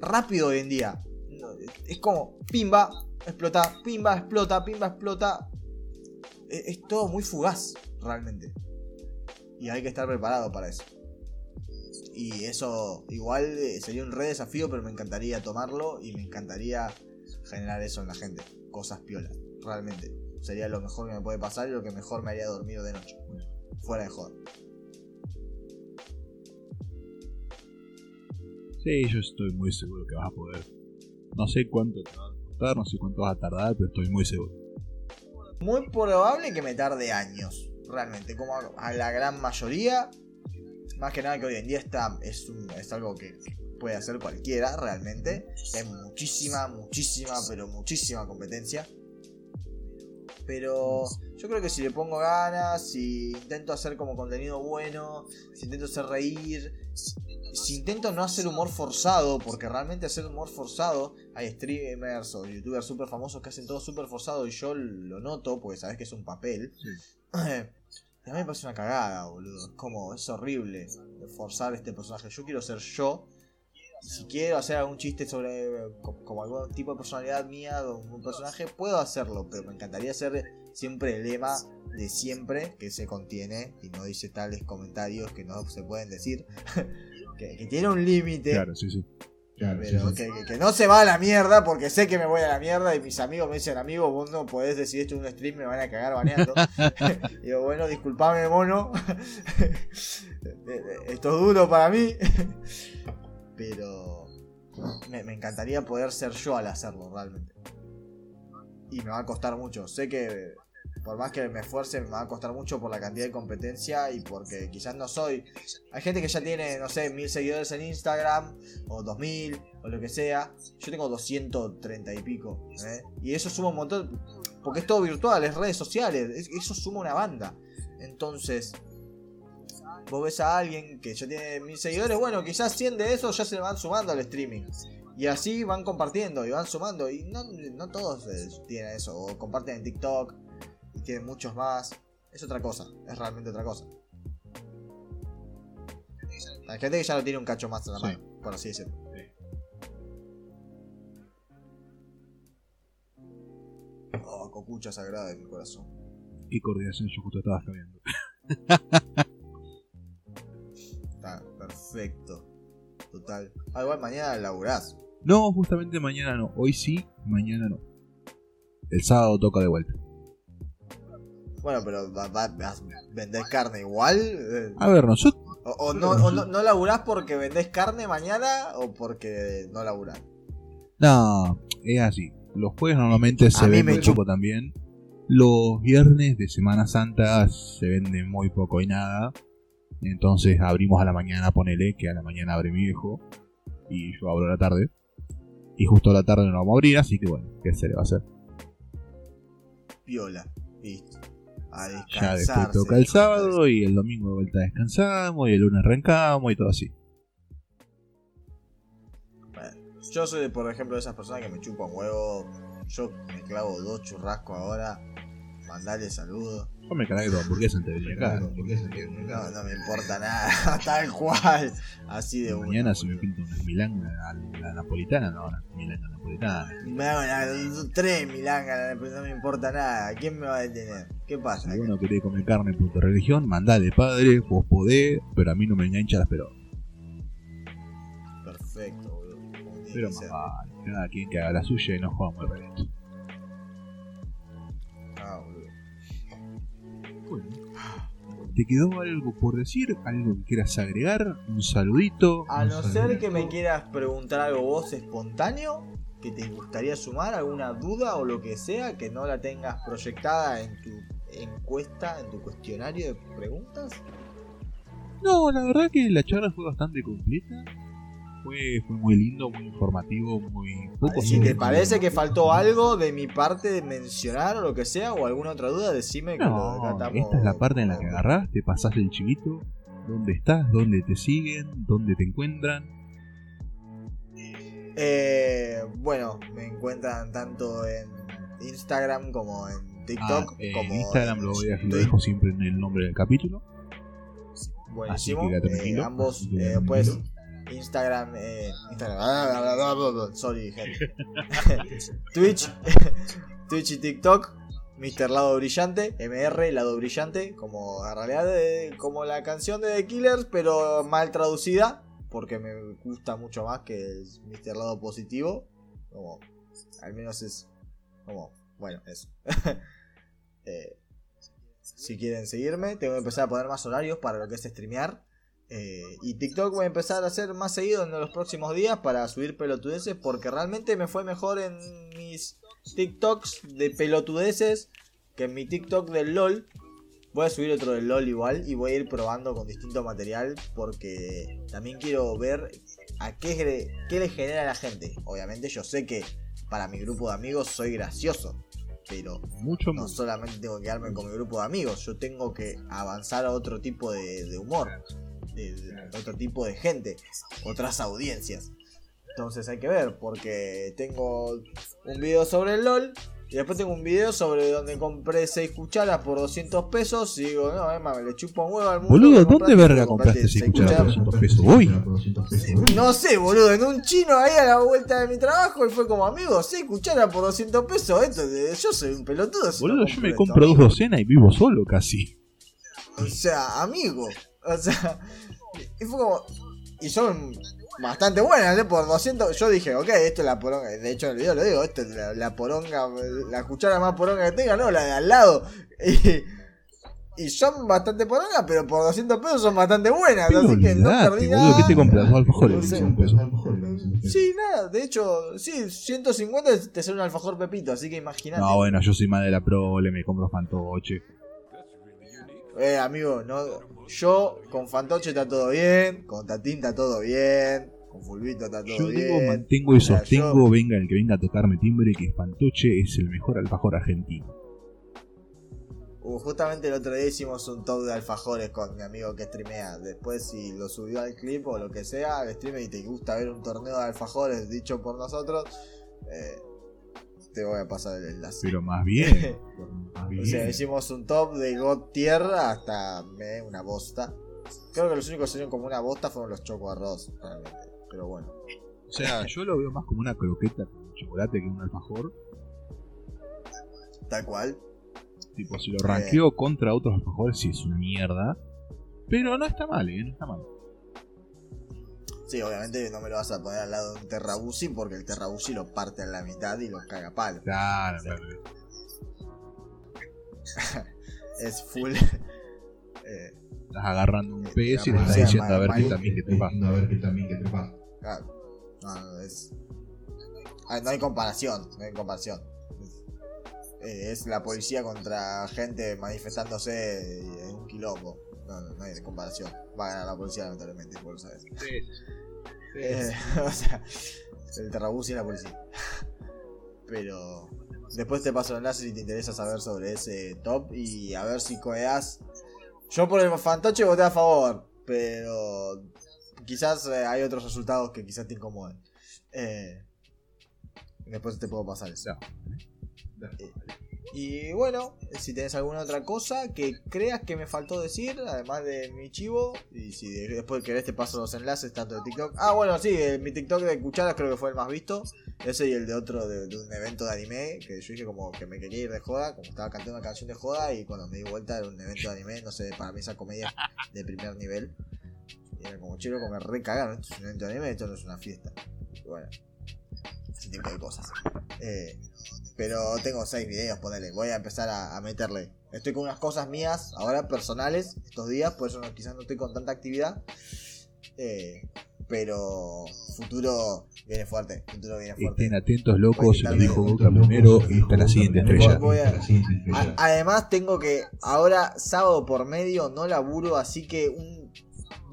Speaker 2: rápido hoy en día. Es como pimba, explota, pimba, explota, pimba, explota. Es, es todo muy fugaz, realmente. Y hay que estar preparado para eso. Y eso igual eh, sería un re desafío, pero me encantaría tomarlo y me encantaría generar eso en la gente. Cosas piolas, realmente. Sería lo mejor que me puede pasar y lo que mejor me haría dormir de noche. Fuera de joder.
Speaker 3: Sí, yo estoy muy seguro que vas a poder. No sé cuánto te va a costar, no sé cuánto vas a tardar, pero estoy muy seguro.
Speaker 2: Muy probable que me tarde años, realmente. Como a la gran mayoría. Más que nada que hoy en día está, es, un- es algo que puede hacer cualquiera, realmente. Hay muchísima, muchísima, pero muchísima competencia. Pero yo creo que si le pongo ganas, si intento hacer como contenido bueno, si intento hacer reír, si, intento no hacer humor forzado, porque realmente hacer humor forzado, hay streamers o youtubers súper famosos que hacen todo súper forzado y yo lo noto, porque sabes que es un papel. A mí me parece una cagada, boludo. Es como, es horrible forzar este personaje. Yo quiero ser yo. Si quiero hacer algún chiste sobre co- como algún tipo de personalidad mía o un personaje, puedo hacerlo, pero me encantaría hacer siempre el lema de siempre que se contiene y no dice tales comentarios que no se pueden decir. que, que tiene un límite.
Speaker 3: Claro, sí, sí. Claro,
Speaker 2: Pero
Speaker 3: sí.
Speaker 2: que, que- que no se va a la mierda porque sé que me voy a la mierda y mis amigos me dicen, amigo, vos no podés decir esto en un stream, me van a cagar baneando. Digo, bueno, disculpame, mono. esto es duro para mí. Pero me, encantaría poder ser yo al hacerlo, realmente. Y me va a costar mucho. Sé que por más que me esfuerce, me va a costar mucho por la cantidad de competencia y porque quizás no soy. Hay gente que ya tiene, no sé, mil seguidores en Instagram, o dos mil, o lo que sea. Yo tengo 230 y pico. ¿eh? Y eso suma un montón. Porque es todo virtual, es redes sociales. es- Eso suma una banda. Entonces, vos ves a alguien que ya tiene mil seguidores, bueno, quizás 100 de esos ya se le van sumando al streaming. Y así van compartiendo y van sumando. Y no, no todos eh, tienen eso. O comparten en TikTok y tienen muchos más. Es otra cosa. Es realmente otra cosa. Hay gente que ya lo tiene un cacho más en la
Speaker 3: Sí.
Speaker 2: mano, por así decirlo. Oh, cocucha sagrada de mi corazón.
Speaker 3: Qué coordinación yo justo estaba cambiando.
Speaker 2: Perfecto. Total. Ah, igual mañana laburás.
Speaker 3: No, justamente mañana no. Hoy sí, mañana no. El sábado toca de vuelta.
Speaker 2: Bueno, pero va- va- vas- carne igual. eh,
Speaker 3: A ver, nosotros.
Speaker 2: O, o no, o no, no laburás porque vendés carne mañana o porque no laburás.
Speaker 3: No, es así. Los jueves normalmente se vende
Speaker 2: me
Speaker 3: poco también. Los viernes de Semana Santa se vende muy poco y nada. Entonces abrimos a la mañana, ponele que a la mañana abre mi viejo. Y yo abro a la tarde. Y justo a la tarde no vamos a abrir, así que bueno, ¿qué se le va a hacer?
Speaker 2: Piola. Listo. A
Speaker 3: Ya después toca el sábado y el domingo de vuelta descansamos y el lunes arrancamos y todo así.
Speaker 2: Yo soy, por ejemplo, de esas personas que me chupan huevo. Yo me clavo dos churrascos ahora. Mandale saludos.
Speaker 3: Yo me cargué hamburguesa antes de venir acá.
Speaker 2: No, no me importa nada. Tal cual. Así de una.
Speaker 3: Mañana se me pinta una milanga a la napolitana, no, una milanga napolitana.
Speaker 2: Me hago una- tres milangas, no me importa nada. ¿Quién me va a detener? ¿Qué pasa?
Speaker 3: Si uno quiere comer carne por tu religión, mandale padre, vos podés, pero a mí no me engancha las pelotas.
Speaker 2: Perfecto, boludo.
Speaker 3: Pero más vale, cada quien que haga la suya y no jugamos el resto. Bueno, ¿te quedó algo por decir? ¿Algo que quieras agregar? ¿Un saludito?
Speaker 2: A
Speaker 3: ¿Un
Speaker 2: no ser que me quieras preguntar algo vos espontáneo, que te gustaría sumar alguna duda o lo que sea, que no la tengas proyectada en tu encuesta, en tu cuestionario de preguntas.
Speaker 3: No, la verdad que la charla fue bastante completa. Fue, fue muy lindo, muy informativo, muy poco.
Speaker 2: Si te parece que faltó algo de mi parte de mencionar o lo que sea, o alguna otra duda, decime que lo descartamos.
Speaker 3: esta es la parte en la que agarrás, te pasás el chivito, dónde estás, dónde te siguen, dónde te encuentran.
Speaker 2: Eh, bueno, me encuentran tanto en Instagram como en TikTok.
Speaker 3: Ah, eh,
Speaker 2: como
Speaker 3: en Instagram lo, voy a- lo dejo siempre en el nombre del capítulo.
Speaker 2: Buenísimo.
Speaker 3: Así que
Speaker 2: Eh, ambos,
Speaker 3: Así que
Speaker 2: eh. Instagram, eh, Instagram, sorry, gente. Twitch, Twitch y TikTok, Mr. Lado Brillante, MR, Lado Brillante, como en realidad eh, como la canción de The Killers, pero mal traducida, porque me gusta mucho más que el Mr. Lado Positivo, como al menos es como, bueno, eso. Eh, si quieren seguirme, tengo que empezar a poner más horarios para lo que es streamear. Eh, y TikTok voy a empezar a hacer más seguido en los próximos días para subir pelotudeces porque realmente me fue mejor en mis TikToks de pelotudeces que en mi TikTok del LOL. Voy a subir otro del LOL igual y voy a ir probando con distinto material porque también quiero ver a qué, qué le genera a la gente. Obviamente yo sé que para mi grupo de amigos soy gracioso, pero
Speaker 3: Mucho
Speaker 2: no solamente tengo que quedarme con mi grupo de amigos, yo tengo que avanzar a otro tipo de, de humor, de, de otro tipo de gente, otras audiencias. Entonces hay que ver, porque tengo un video sobre el LOL y después tengo un video sobre donde compré 6 cucharas por 200 pesos y digo, no, Emma, me le chupo un huevo al mundo.
Speaker 3: Boludo, ¿dónde
Speaker 2: compraste-
Speaker 3: verga
Speaker 2: compraste
Speaker 3: compraste 6
Speaker 2: seis
Speaker 3: cucharas por
Speaker 2: cucharas
Speaker 3: 200 pesos? Uy,
Speaker 2: no sé, boludo, en un chino ahí a la vuelta de mi trabajo y fue como, amigo, 6 cucharas por 200 pesos, esto, yo soy un pelotudo.
Speaker 3: boludo, yo me
Speaker 2: esto,
Speaker 3: compro dos
Speaker 2: amigo".
Speaker 3: docenas y vivo solo casi.
Speaker 2: O sea, amigo, o sea, y fue como, y son bastante buenas, ¿eh? Por 200, yo dije, ok, esto es la poronga, de hecho en el video lo digo, esto es la, la poronga, la cuchara más poronga que tenga, no, la de al lado. Y, y son bastante porongas, pero por 200 pesos son bastante buenas,
Speaker 3: Pero
Speaker 2: así que no perdí nada.
Speaker 3: ¿qué te compras? Alfajores
Speaker 2: No
Speaker 3: de
Speaker 2: sé.
Speaker 3: 100 pesos.
Speaker 2: Sí, nada, de hecho, sí, 150 te sale un alfajor pepito, así que imagínate.
Speaker 3: No, bueno, yo soy más de la prole, me compro fantoche.
Speaker 2: Eh, amigo, no, yo con Fantoche está todo bien, con Tatín está todo bien, con Fulvito está todo
Speaker 3: Yo
Speaker 2: bien.
Speaker 3: digo, mantengo y sostengo,
Speaker 2: yo-
Speaker 3: venga el que venga a tocarme timbre, que fantoche es el mejor alfajor argentino.
Speaker 2: Uh, justamente el otro día hicimos un top de alfajores con mi amigo que streamea. Después, si lo subió al clip o lo que sea, al stream y te gusta ver un torneo de alfajores dicho por nosotros, eh, te voy a pasar el enlace.
Speaker 3: Pero más bien, más
Speaker 2: O sea, hicimos un top de God Tier hasta me, una bosta. Creo que los únicos que salieron como una bosta fueron los choco arroz, realmente. Pero bueno.
Speaker 3: O sea, yo lo veo más como una croqueta con chocolate que un alfajor.
Speaker 2: Tal cual.
Speaker 3: Tipo, si lo ranqueo contra otros alfajores, sí es una mierda. Pero no está mal, ¿eh? No está mal.
Speaker 2: Sí, obviamente no me lo vas a poner al lado de un Terrabusi porque el Terrabusi lo parte en la mitad y lo caga a palo.
Speaker 3: Claro,
Speaker 2: Sí.
Speaker 3: claro.
Speaker 2: Es full. eh,
Speaker 3: Estás agarrando un pez y le
Speaker 2: O
Speaker 3: estás
Speaker 2: sea,
Speaker 3: diciendo a ver qué también que te pasa.
Speaker 4: A ver qué también que te pasa.
Speaker 2: claro. No, no, es. Ah, no hay comparación, no hay comparación. Eh, es la policía contra gente manifestándose en un quilombo. No, no, no hay comparación. Va a ganar la policía, lamentablemente, vos lo sabes. Eh, o sea, el Terrabusi y la policía. Pero después te paso el enlace si te interesa saber sobre ese top y a ver si coeas. Yo por el fantoche voté a favor, pero quizás eh, hay otros resultados que quizás te incomoden. Eh, después te puedo pasar eso. Eh, y bueno, si tenés alguna otra cosa que creas que me faltó decir, además de mi chivo, y si de- después querés te paso los enlaces tanto de TikTok. Ah, bueno, sí, eh, mi TikTok de cucharas creo que fue el más visto. Ese y el de otro de, un evento de anime, que yo dije como que me quería ir de joda, como estaba cantando una canción de joda y cuando me di vuelta era un evento de anime, no sé, para mí esa comedia de primer nivel. Y era como, chico, como me recagaron, esto es un evento de anime, esto no es una fiesta. Y bueno, ese tipo de cosas. Eh, pero tengo seis videos, ponele. Voy a empezar a, a meterle. Estoy con unas cosas mías, ahora personales, estos días, por eso no, quizás no estoy con tanta actividad. Eh, pero futuro viene fuerte. Futuro viene fuerte.
Speaker 3: Estén atentos, locos, lo dijo Boca primero y está la siguiente estrella.
Speaker 2: Voy a-
Speaker 4: La siguiente estrella.
Speaker 2: A- además tengo que ahora sábado por medio no laburo, así que un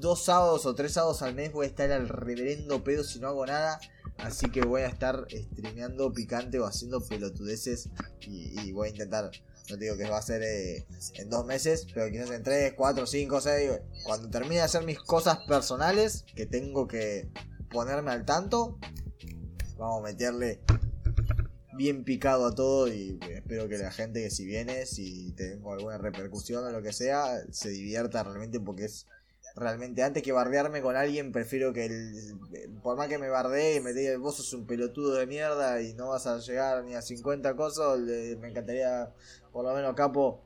Speaker 2: dos sábados o tres sábados al mes voy a estar al reverendo pedo si no hago nada. Así que voy a estar streameando picante o haciendo pelotudeces y, voy a intentar. No digo que va a ser eh, en dos meses, pero quizás en tres, cuatro, cinco, seis. Cuando termine de hacer mis cosas personales que tengo que ponerme al tanto, vamos a meterle bien picado a todo y espero que la gente que si viene, si tengo alguna repercusión o lo que sea, se divierta realmente porque es realmente antes que bardearme con alguien prefiero que el, por más que me bardee y me diga vos sos un pelotudo de mierda y no vas a llegar ni a 50 cosas, le- me encantaría por lo menos capo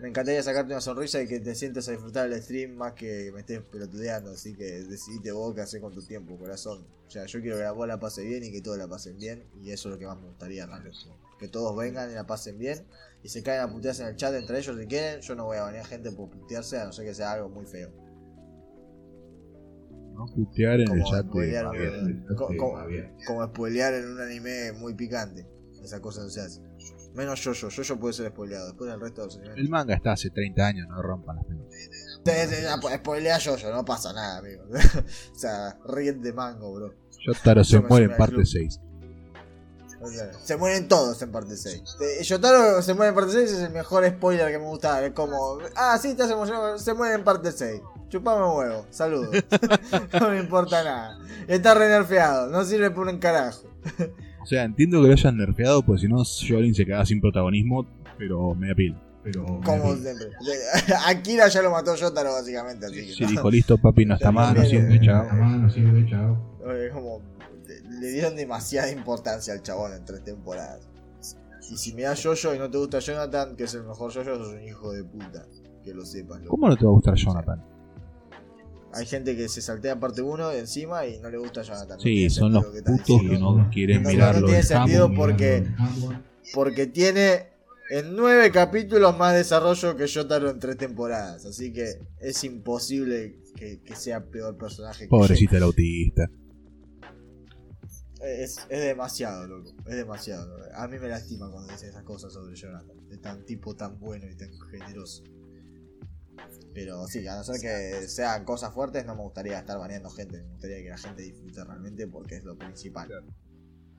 Speaker 2: Me encantaría sacarte una sonrisa y que te sientes a disfrutar el stream más que me estés pelotudeando. Así que decidite vos qué hacer con tu tiempo, corazón. O sea, yo quiero que la vos la pase bien y que todos la pasen bien. Y eso es lo que más me gustaría, realmente. Que todos vengan y la pasen bien. Y se caen a putearse en el chat entre ellos si quieren. Yo no voy a banear gente por putearse, a no ser que sea algo muy feo.
Speaker 3: ¿No? Putear en el
Speaker 2: Como
Speaker 3: chat de Javier.
Speaker 2: Co-. Como spoilear en un anime muy picante. Esa cosa no se hace. Menos yo-yo. Yo-yo puede ser spoileado. Después del resto de los animes.
Speaker 3: El manga está hace 30 años, no rompan las pelotas.
Speaker 2: Pues, Spoilea yo-yo, no pasa nada, amigo. o sea, ríen de mango, bro.
Speaker 3: Yotaro se
Speaker 2: Yo
Speaker 3: muere en parte
Speaker 2: club.
Speaker 3: 6.
Speaker 2: O sea, Se mueren todos en parte 6. Eh, Yotaro se muere en parte 6 es el mejor spoiler que me gusta. Es como, ah, sí, estás emocionado, se muere en parte 6. Chupame un huevo, saludos. no me importa nada. Está re nerfeado, no sirve por un carajo.
Speaker 3: O sea, entiendo que lo hayan nerfeado, porque si no, Jolin se quedaba sin protagonismo, pero me da pila.
Speaker 4: Pero.
Speaker 2: Como siempre. Akira ya lo mató Yotaro, básicamente. Así que,
Speaker 3: Sí,
Speaker 2: ¿no?
Speaker 3: dijo, listo, papi, no está más, no sirve, chao.
Speaker 4: Mano sirve, chao.
Speaker 2: Es como. Le dieron demasiada importancia al chabón en tres temporadas. Y si me das Jojo y no te gusta Jonathan, que es el mejor Jojo, sos un hijo de puta. Que lo sepas, loco.
Speaker 3: ¿Cómo no te va a gustar Jonathan?
Speaker 2: Hay gente que se saltea parte 1 encima y no le gusta Jonathan. No
Speaker 3: Sí,
Speaker 2: tiene
Speaker 3: son los
Speaker 2: que
Speaker 3: putos que no quieren
Speaker 2: No, no,
Speaker 3: mirar
Speaker 2: no tiene sentido porque-. Porque tiene en nueve capítulos más desarrollo que Jotaro en tres temporadas. Así que es imposible que, que sea peor personaje que
Speaker 3: Pobrecita el autista.
Speaker 2: Es, es demasiado, loco. Es demasiado. A mí me lastima cuando dicen esas cosas sobre Jonathan. De tan tipo tan bueno y tan generoso. Pero sí, a no ser que sean cosas fuertes, no me gustaría estar baneando gente. Me gustaría que la gente disfrute realmente porque es lo principal.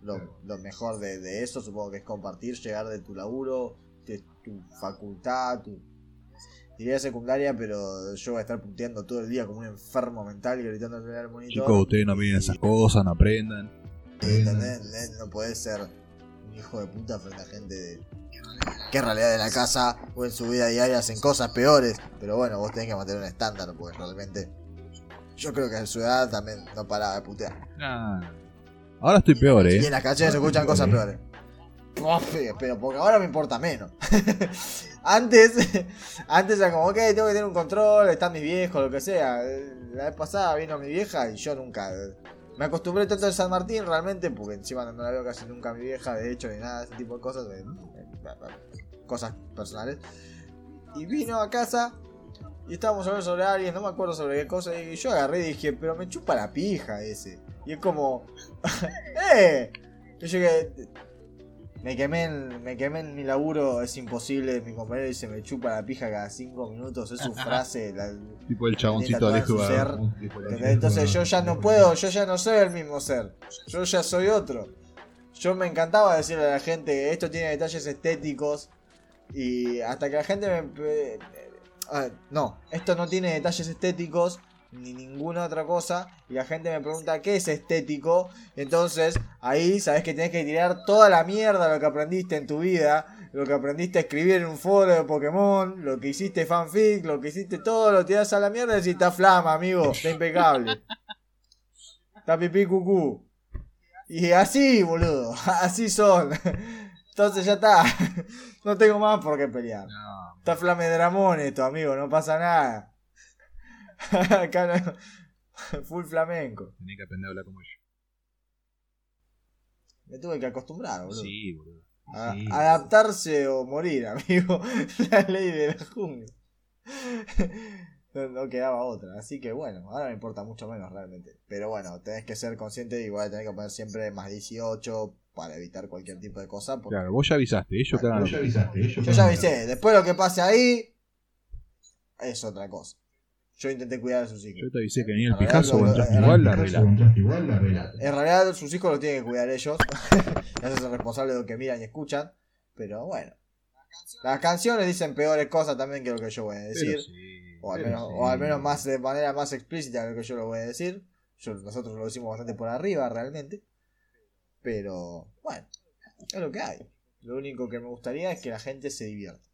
Speaker 2: Lo, lo mejor de, de eso supongo que es compartir, llegar de tu laburo, de tu facultad, tu... Diría secundaria, pero yo voy a estar puteando todo el día como un enfermo mental gritándole al monitor.
Speaker 3: Chicos, ustedes no miren esas cosas, no aprendan.
Speaker 2: ¿Entendés? ¿Entendés? No podés ser un hijo de puta frente a gente de... que en realidad en la casa o en su vida diaria hacen cosas peores. Pero bueno, vos tenés que mantener un estándar porque realmente... Yo creo que en su edad también no paraba de putear.
Speaker 3: Nah. Ahora estoy peor,
Speaker 2: Y
Speaker 3: eh.
Speaker 2: en las canciones se escuchan cosas peores. Uf, Pero porque ahora me importa menos. antes, antes era como, ok, tengo que tener un control, están mis viejos, lo que sea. La vez pasada vino mi vieja y yo nunca. Me acostumbré tanto al San Martín realmente, porque encima no la veo casi nunca a mi vieja, de hecho, ni nada ese tipo de cosas. de- cosas personales. Y vino a casa y estábamos hablando sobre alguien, no me acuerdo sobre qué cosa, y yo agarré y dije, pero me chupa la pija ese. Y es como, ¡eh! Y yo que me quemé, en, me quemé en mi laburo, es imposible, mi compañero dice, me chupa la pija cada cinco minutos, es su frase. la-
Speaker 3: Tipo el chaboncito de-
Speaker 2: ¿entendés? Entonces yo ya no puedo, yo ya no soy el mismo ser, yo ya soy otro. Yo me encantaba decirle a la gente, esto tiene detalles estéticos, y hasta que la gente me... no, esto no tiene detalles estéticos, ni ninguna otra cosa, y la gente me pregunta qué es estético, entonces ahí sabes que tenés que tirar toda la mierda lo que aprendiste en tu vida, lo que aprendiste a escribir en un foro de Pokémon, lo que hiciste fanfic, lo que hiciste todo, lo tirás a la mierda y decís, está flama, amigo, está impecable. Está pipí cucú. Y así, boludo, así son. Entonces ya está. No tengo más por qué pelear.
Speaker 3: No,
Speaker 2: Está Flame Dramón esto, amigo, no pasa nada. Acá no- Full flamenco.
Speaker 3: tenés que aprender a hablar como yo.
Speaker 2: Me tuve que acostumbrar, boludo.
Speaker 3: Sí, boludo.
Speaker 2: A-
Speaker 4: Sí.
Speaker 2: adaptarse o morir, amigo. La ley de la jungla. No, no quedaba otra. Así que bueno, ahora me importa mucho menos realmente. Pero bueno, tenés que ser consciente y igual tenés que poner siempre más 18 para evitar cualquier tipo de cosa. Porque
Speaker 3: Claro, vos ya avisaste, ellos
Speaker 4: Vos ya avisaste, ellos
Speaker 2: yo ya avisé. Después lo que pase ahí es otra cosa. Yo intenté cuidar a sus
Speaker 3: Yo
Speaker 2: hijos.
Speaker 3: te avisé que ni el Picasso
Speaker 2: lo-
Speaker 3: o entraste igual, la
Speaker 4: Picasso,
Speaker 3: arreglás.
Speaker 4: entraste igual, la arreglás.
Speaker 2: En realidad sus hijos los tienen que cuidar ellos. Ellos son responsables de lo que miran y escuchan. Pero bueno. Las canciones dicen peores cosas también que lo que yo voy a decir.
Speaker 3: Pero sí,
Speaker 2: O al, menos,
Speaker 3: sí.
Speaker 2: o al menos más de manera más explícita de lo que yo lo voy a decir. Yo, nosotros lo decimos bastante por arriba realmente. Pero bueno, es lo que hay. Lo único que me gustaría es que la gente se divierta.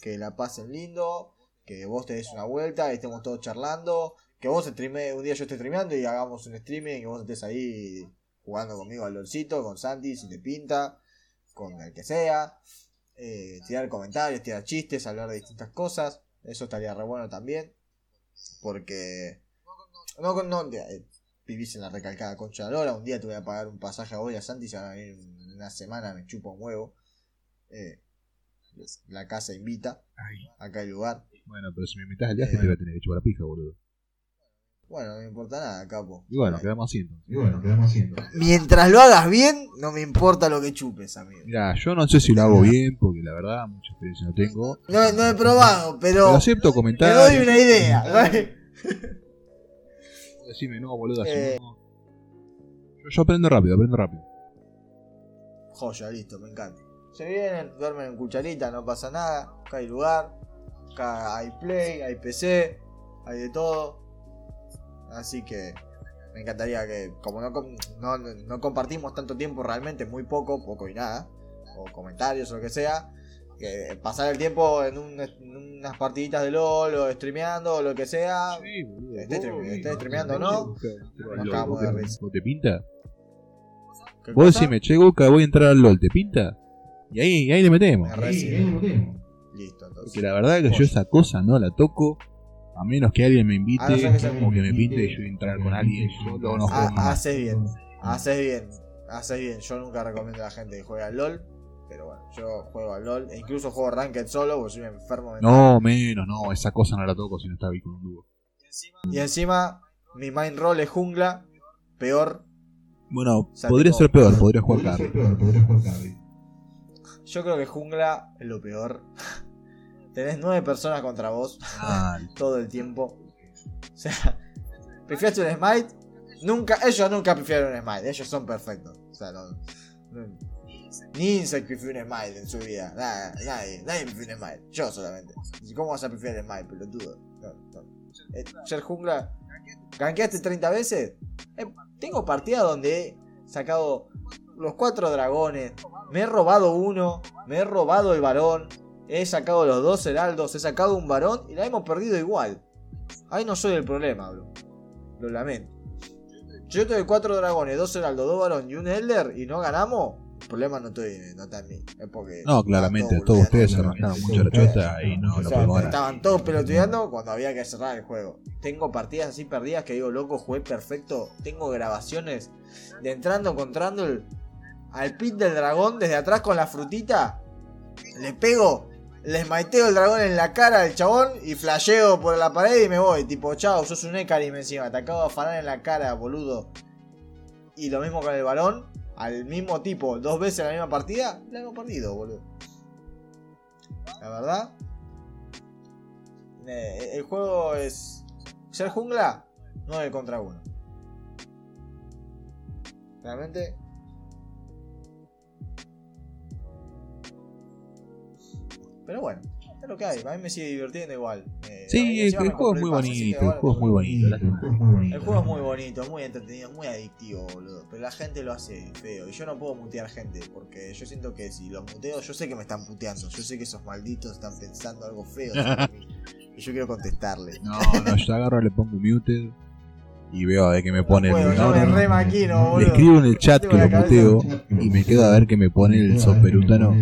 Speaker 2: Que la pasen lindo. Que vos te des una vuelta y estemos todos charlando. Que vos streame, un día yo esté streameando y hagamos un streaming y vos estés ahí jugando conmigo al LOLcito, con Santi, si te pinta, con el que sea. eh, tirar comentarios, tirar chistes, hablar de distintas cosas. Eso estaría re bueno también. Porque no, no, eh, vivís en la recalcada concha de la Un día te voy a pagar un pasaje a vos y a Santi, se van a venir en una semana, me chupa un huevo. Eh, la casa invita. Acá hay lugar.
Speaker 3: Bueno, pero si me invitas al viaje te voy a tener que chupar la pija, boludo.
Speaker 2: Bueno, no me importa nada, capo.
Speaker 3: Y bueno, quedamos haciendo.
Speaker 4: Y bueno, quedamos haciendo.
Speaker 2: Mientras lo hagas bien, no me importa lo que chupes, amigo.
Speaker 3: Mira, yo no sé si lo hago bien, porque la verdad, mucha experiencia no tengo.
Speaker 2: No, no he probado, pero.
Speaker 3: Pero acepto
Speaker 2: Te
Speaker 3: comentarios.
Speaker 2: doy una idea.
Speaker 3: Decime, no, boludo, así
Speaker 2: Eh.
Speaker 3: no. Yo, yo aprendo rápido, aprendo rápido.
Speaker 2: Joya, listo, me encanta. Se vienen, duermen en cucharita, no pasa nada. Acá hay lugar. Acá hay play, hay PC, hay de todo. Así que me encantaría que, como no, no, no compartimos tanto tiempo realmente, muy poco, poco y nada, o comentarios o lo que sea, que pasar el tiempo en, un- en unas partiditas de LOL o streameando o lo que sea.
Speaker 3: Sí, boludo.
Speaker 2: Esté stream- streameando, ¿no?
Speaker 3: Nos
Speaker 2: cagamos de risa.
Speaker 3: ¿Vos te pinta?
Speaker 2: ¿Qué
Speaker 3: Vos
Speaker 2: cosa?
Speaker 3: decime, che, Goka, voy a entrar al LOL, ¿te pinta? Y ahí, y ahí le metemos.
Speaker 2: Me
Speaker 4: Ahí, lo tenemos.
Speaker 2: Listo, entonces.
Speaker 3: Porque la verdad que yo esa cosa no la toco. A menos que alguien me invite,
Speaker 2: A no ser que sea
Speaker 3: o que me pinte y yo entrar con alguien solo no juego
Speaker 2: Ah,
Speaker 3: más.
Speaker 2: haces bien, haces bien, haces bien. Yo nunca recomiendo a la gente que juegue al LOL, pero bueno, yo juego al LOL e incluso juego Ranked solo porque soy un enfermo mental.
Speaker 3: No, menos, no, esa cosa no la toco si no está bien con un dúo.
Speaker 2: Y encima, mi main role es jungla, peor.
Speaker 3: Bueno,
Speaker 2: O sea,
Speaker 3: podría
Speaker 2: tipo-
Speaker 3: ser peor, podría jugar carry.
Speaker 2: Yo creo que jungla es lo peor. Tenés nueve personas contra vos todo el tiempo. O sea, ¿prefieres un smite? Nunca, ellos nunca prefieren un smite, ellos son perfectos. O sea, no, no- ni Insect prefiere un smite en su vida. Nada, nadie, nadie prefiere un smite. Yo solamente. ¿Cómo vas a preferir el smite, pelotudo? No, no. Eh, ser jungla. ¿Ganqueaste 30 veces? Eh, tengo partidas donde he sacado los cuatro dragones. Me he robado uno. Me he robado el varón. He sacado los dos heraldos. He sacado un varón. Y la hemos perdido igual. Ahí no soy el problema, bro. Lo lamento. Yo tuve cuatro dragones, dos heraldos, dos varón y un elder y no ganamos. El problema no, estoy, no está en mí. Es porque.
Speaker 3: no, claramente, todos ustedes se arrancaron mucho la chota y no
Speaker 2: O
Speaker 3: lo
Speaker 2: sea, estaban todos pelotudeando cuando había que cerrar el juego. Tengo partidas así perdidas que digo, loco, jugué perfecto. Tengo grabaciones de entrando, encontrando el, al pit del dragón desde atrás con la frutita. Le pego, le smiteo el dragón en la cara al chabón y flasheo por la pared y me voy. Tipo, chao, sos un Ekarim encima. Te acabo de en la cara, boludo. Y lo mismo con el balón. Al mismo tipo, dos veces en la misma partida, la hemos perdido, boludo. La verdad. eh, el juego es. Ser jungla, 9 contra 1. Realmente. Pero bueno, es lo que hay. A mí me sigue divirtiendo igual. Eh,
Speaker 3: Sí, el, juego es muy
Speaker 2: el
Speaker 3: bonito, el juego es muy bonito.
Speaker 4: El juego es muy bonito.
Speaker 2: el juego es muy bonito, es muy entretenido, muy adictivo, boludo. Pero la gente lo hace feo. Y yo no puedo mutear gente. Porque yo siento que si los muteo, yo sé que me están puteando. Yo sé que esos malditos están pensando algo feo sobre mí. Y yo quiero contestarle.
Speaker 3: No, no, yo agarro, le pongo muted y veo a ver qué me pone
Speaker 2: Puedo,
Speaker 3: el
Speaker 2: me
Speaker 3: no,
Speaker 2: re maquino,
Speaker 3: Le
Speaker 2: boludo.
Speaker 3: escribo en el chat que lo muteo y me quedo a ver qué me pone el soperutano.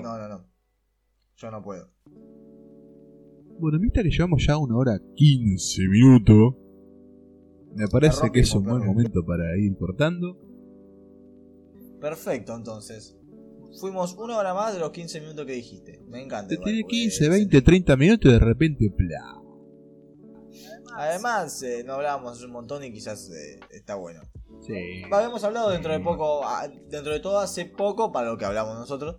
Speaker 2: No, no, no. Yo no puedo.
Speaker 3: Bueno, viste que llevamos ya una hora 15 minutos. Me parece que es un buen momento para ir cortando.
Speaker 2: Perfecto, entonces. Fuimos una hora más de los 15 minutos que dijiste. Me encanta.
Speaker 3: Te tiene
Speaker 2: porque
Speaker 3: 15,
Speaker 2: es-
Speaker 3: 20, 30 minutos y de repente, ¡plá!
Speaker 2: Además, eh, no hablábamos un montón y quizás eh, está bueno.
Speaker 3: Sí.
Speaker 2: Habíamos hablado dentro de poco, ah, dentro de todo hace poco para lo que hablamos nosotros.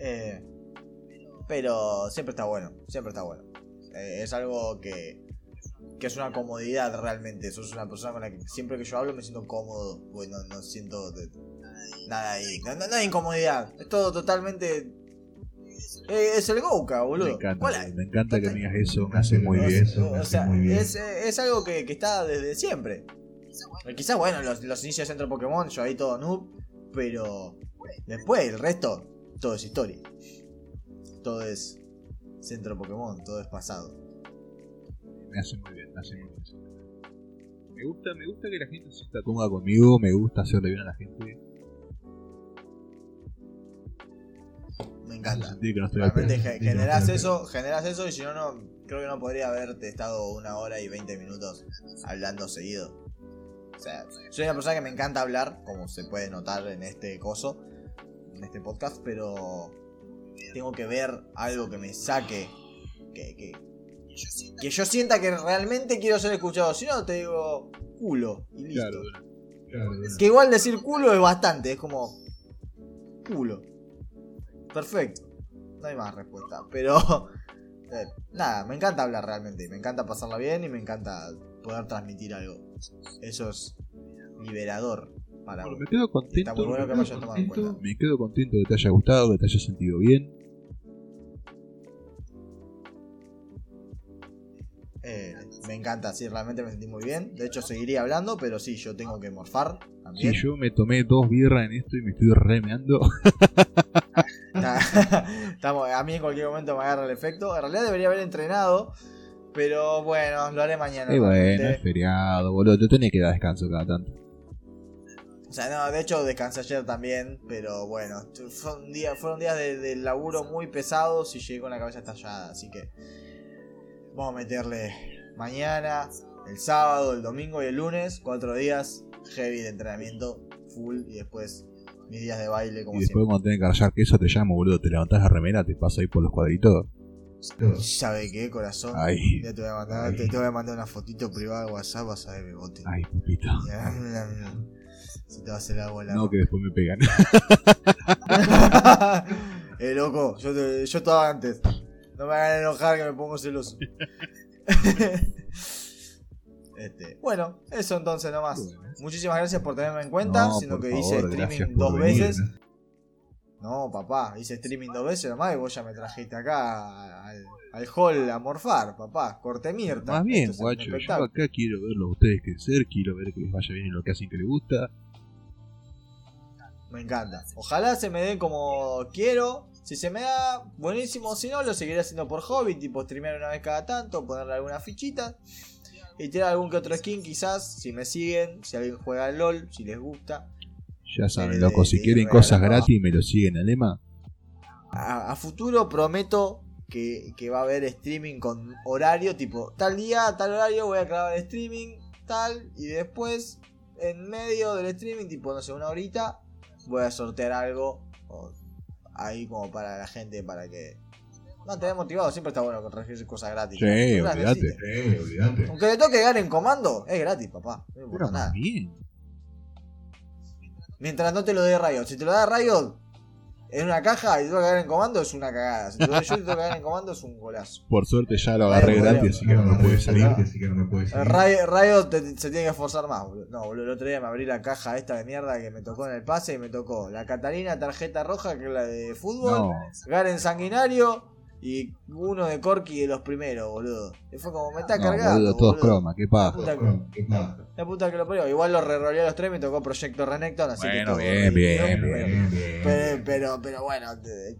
Speaker 2: Eh, pero siempre está bueno, siempre está bueno. Eh, es algo que, que es una comodidad realmente. Sos una persona con la que siempre que yo hablo me siento cómodo, pues no, siento de- nada ahí. No, no- no hay incomodidad, es todo totalmente... eh, es el Gouka, boludo.
Speaker 3: Me encanta, me encanta que me digas eso, me hace muy bien.
Speaker 4: eso, me
Speaker 2: o
Speaker 4: hace
Speaker 2: sea,
Speaker 4: muy bien.
Speaker 2: es, es algo que, que está desde siempre. Quizás, bueno, los, los inicios de Centro Pokémon, yo ahí todo noob, pero después el resto, todo es historia. Todo es Centro Pokémon, todo es pasado.
Speaker 3: Me hace muy bien, me hace muy bien. Me gusta, me gusta que la gente se sienta cómoda conmigo, me gusta hacerle bien a la gente.
Speaker 2: encanta.
Speaker 3: sentir que no
Speaker 2: Realmente
Speaker 3: pedo.
Speaker 2: ge- generás eso, generás eso y si no, no, creo que no podría haberte estado una hora y 20 minutos hablando seguido. O sea, soy una persona que me encanta hablar, como se puede notar en este coso, en este podcast, pero tengo que ver algo que me saque, que, que, que yo sienta que realmente quiero ser escuchado. Si no, te digo culo y listo.
Speaker 3: Claro.
Speaker 2: Que igual decir culo es bastante, es como culo. Perfecto. No hay más respuesta. Pero eh, nada, me encanta hablar realmente. Me encanta pasarla bien y me encanta poder transmitir algo. Eso es liberador para
Speaker 3: Bueno,
Speaker 2: uno.
Speaker 3: me quedo
Speaker 2: Está
Speaker 3: contento.
Speaker 2: muy bueno que me hayas tomado en
Speaker 3: contento,
Speaker 2: cuenta.
Speaker 3: me quedo contento de que te haya gustado, que te hayas sentido bien.
Speaker 2: Eh, me encanta, sí, realmente me sentí muy bien. De hecho, seguiría hablando, pero sí, yo tengo que morfar también.
Speaker 3: Si yo me tomé dos birras en esto y me estoy remeando.
Speaker 2: Estamos, a mí en cualquier momento me agarra el efecto. En realidad debería haber entrenado. Pero bueno, lo haré mañana.
Speaker 3: y bueno, es feriado, boludo. Te tenés que dar descanso cada tanto.
Speaker 2: O sea, no, de hecho descansé ayer también. Pero bueno, fueron días, fueron días de, de laburo muy pesados y llegué con la cabeza estallada. Así que vamos a meterle mañana, el sábado, el domingo y el lunes. Cuatro días heavy de entrenamiento, full. Y después mis días de baile como
Speaker 3: Y después
Speaker 2: siempre.
Speaker 3: cuando tenés que rayar queso te llamo, boludo. Te levantás la remera, te paso ahí por los cuadritos.
Speaker 2: ¿Sabe qué, corazón?
Speaker 3: Ay.
Speaker 2: Ya te voy a mandar, te, te voy a mandar una fotito privada de WhatsApp, vas a ver mi bote.
Speaker 3: Ay, papito.
Speaker 2: Se te va a hacer agua la
Speaker 3: No, que después me pegan.
Speaker 2: eh, loco, yo, te- yo estaba antes. No me hagan enojar que me pongo celoso. este, bueno, eso entonces nomás.
Speaker 3: Bueno.
Speaker 2: Muchísimas gracias por tenerme en cuenta,
Speaker 3: No,
Speaker 2: siendo
Speaker 3: por
Speaker 2: que
Speaker 3: favor,
Speaker 2: hice streaming dos
Speaker 3: venir.
Speaker 2: veces. No, papá, hice streaming dos veces nomás y vos ya me trajiste acá al, al hall a morfar, papá. Corte mirta.
Speaker 3: Más bien, guacho. Yo acá quiero verlo a ustedes crecer, quiero ver que les vaya bien en lo que hacen que les gusta.
Speaker 2: Me encanta. Ojalá se me dé como quiero. Si se me da, buenísimo. Si no, lo seguiré haciendo por hobby. Tipo, streamear una vez cada tanto, ponerle alguna fichita. Y tirar algún que otro skin, quizás. Si me siguen, si alguien juega al LOL, si les gusta.
Speaker 3: Ya saben,
Speaker 2: de-
Speaker 3: loco, si
Speaker 2: de
Speaker 3: quieren cosas gratis me lo siguen al lema.
Speaker 2: A, a futuro prometo que, que va a haber streaming con horario. Tipo, tal día, tal horario voy a grabar streaming, tal. Y después, en medio del streaming, tipo, no sé, una horita, voy a sortear algo. o ahí como para la gente, para que... Mantener motivado, siempre está bueno corregir cosas gratis.
Speaker 3: Sí,
Speaker 2: ¿no?
Speaker 3: Olvídate.
Speaker 2: Aunque le toque ganar en comando, es gratis, papá. No importa nada.
Speaker 3: bien.
Speaker 2: Mientras no te lo dé Riot. Si te lo da Riot en una caja y te toca cagar en comando, es una cagada. Si te lo doy yo y te toca cagar en comando, es un golazo.
Speaker 3: Por suerte ya lo agarré gratis, así que no me puede salir.
Speaker 4: Así que no me puede salir.
Speaker 2: Te- se tiene que esforzar más, boludo. No, boludo, el otro día me abrí la caja esta de mierda que me tocó en el pase y me tocó la Catalina tarjeta roja, que es la de fútbol,
Speaker 3: No,
Speaker 2: Garen sanguinario y uno de Corky de los primeros, boludo. Y fue como, me está
Speaker 3: no,
Speaker 2: cargando.
Speaker 3: boludo, todos
Speaker 2: boludo.
Speaker 3: croma, qué paja.
Speaker 2: Puta que-. La puta que lo parió. Igual lo reroleé a los tres, me tocó Proyecto Renekton, así que
Speaker 3: Bueno,
Speaker 2: todo
Speaker 3: bien, bien, bien.
Speaker 4: Bien, bien.
Speaker 2: Pero, pero, pero bueno,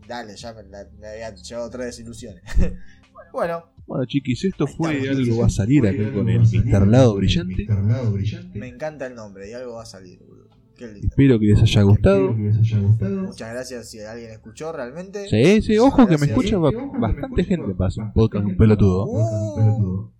Speaker 2: dale, ya me, la- me había llevado tres desilusiones. bueno,
Speaker 3: Bueno, chiquis, esto fue
Speaker 2: está,
Speaker 3: algo va a salir acá
Speaker 4: algo
Speaker 3: con el
Speaker 4: a salir
Speaker 3: Mr. Lado
Speaker 4: con el
Speaker 3: Brillante.
Speaker 4: Brillante.
Speaker 2: me encanta el nombre y algo va a salir, boludo.
Speaker 3: Espero que les haya gustado.
Speaker 4: Espero que les haya gustado.
Speaker 2: Muchas gracias si alguien escuchó realmente.
Speaker 3: Sí, sí, ojo que me escucha
Speaker 4: que
Speaker 3: bastante
Speaker 4: escucha
Speaker 3: gente para un podcast un pelotudo.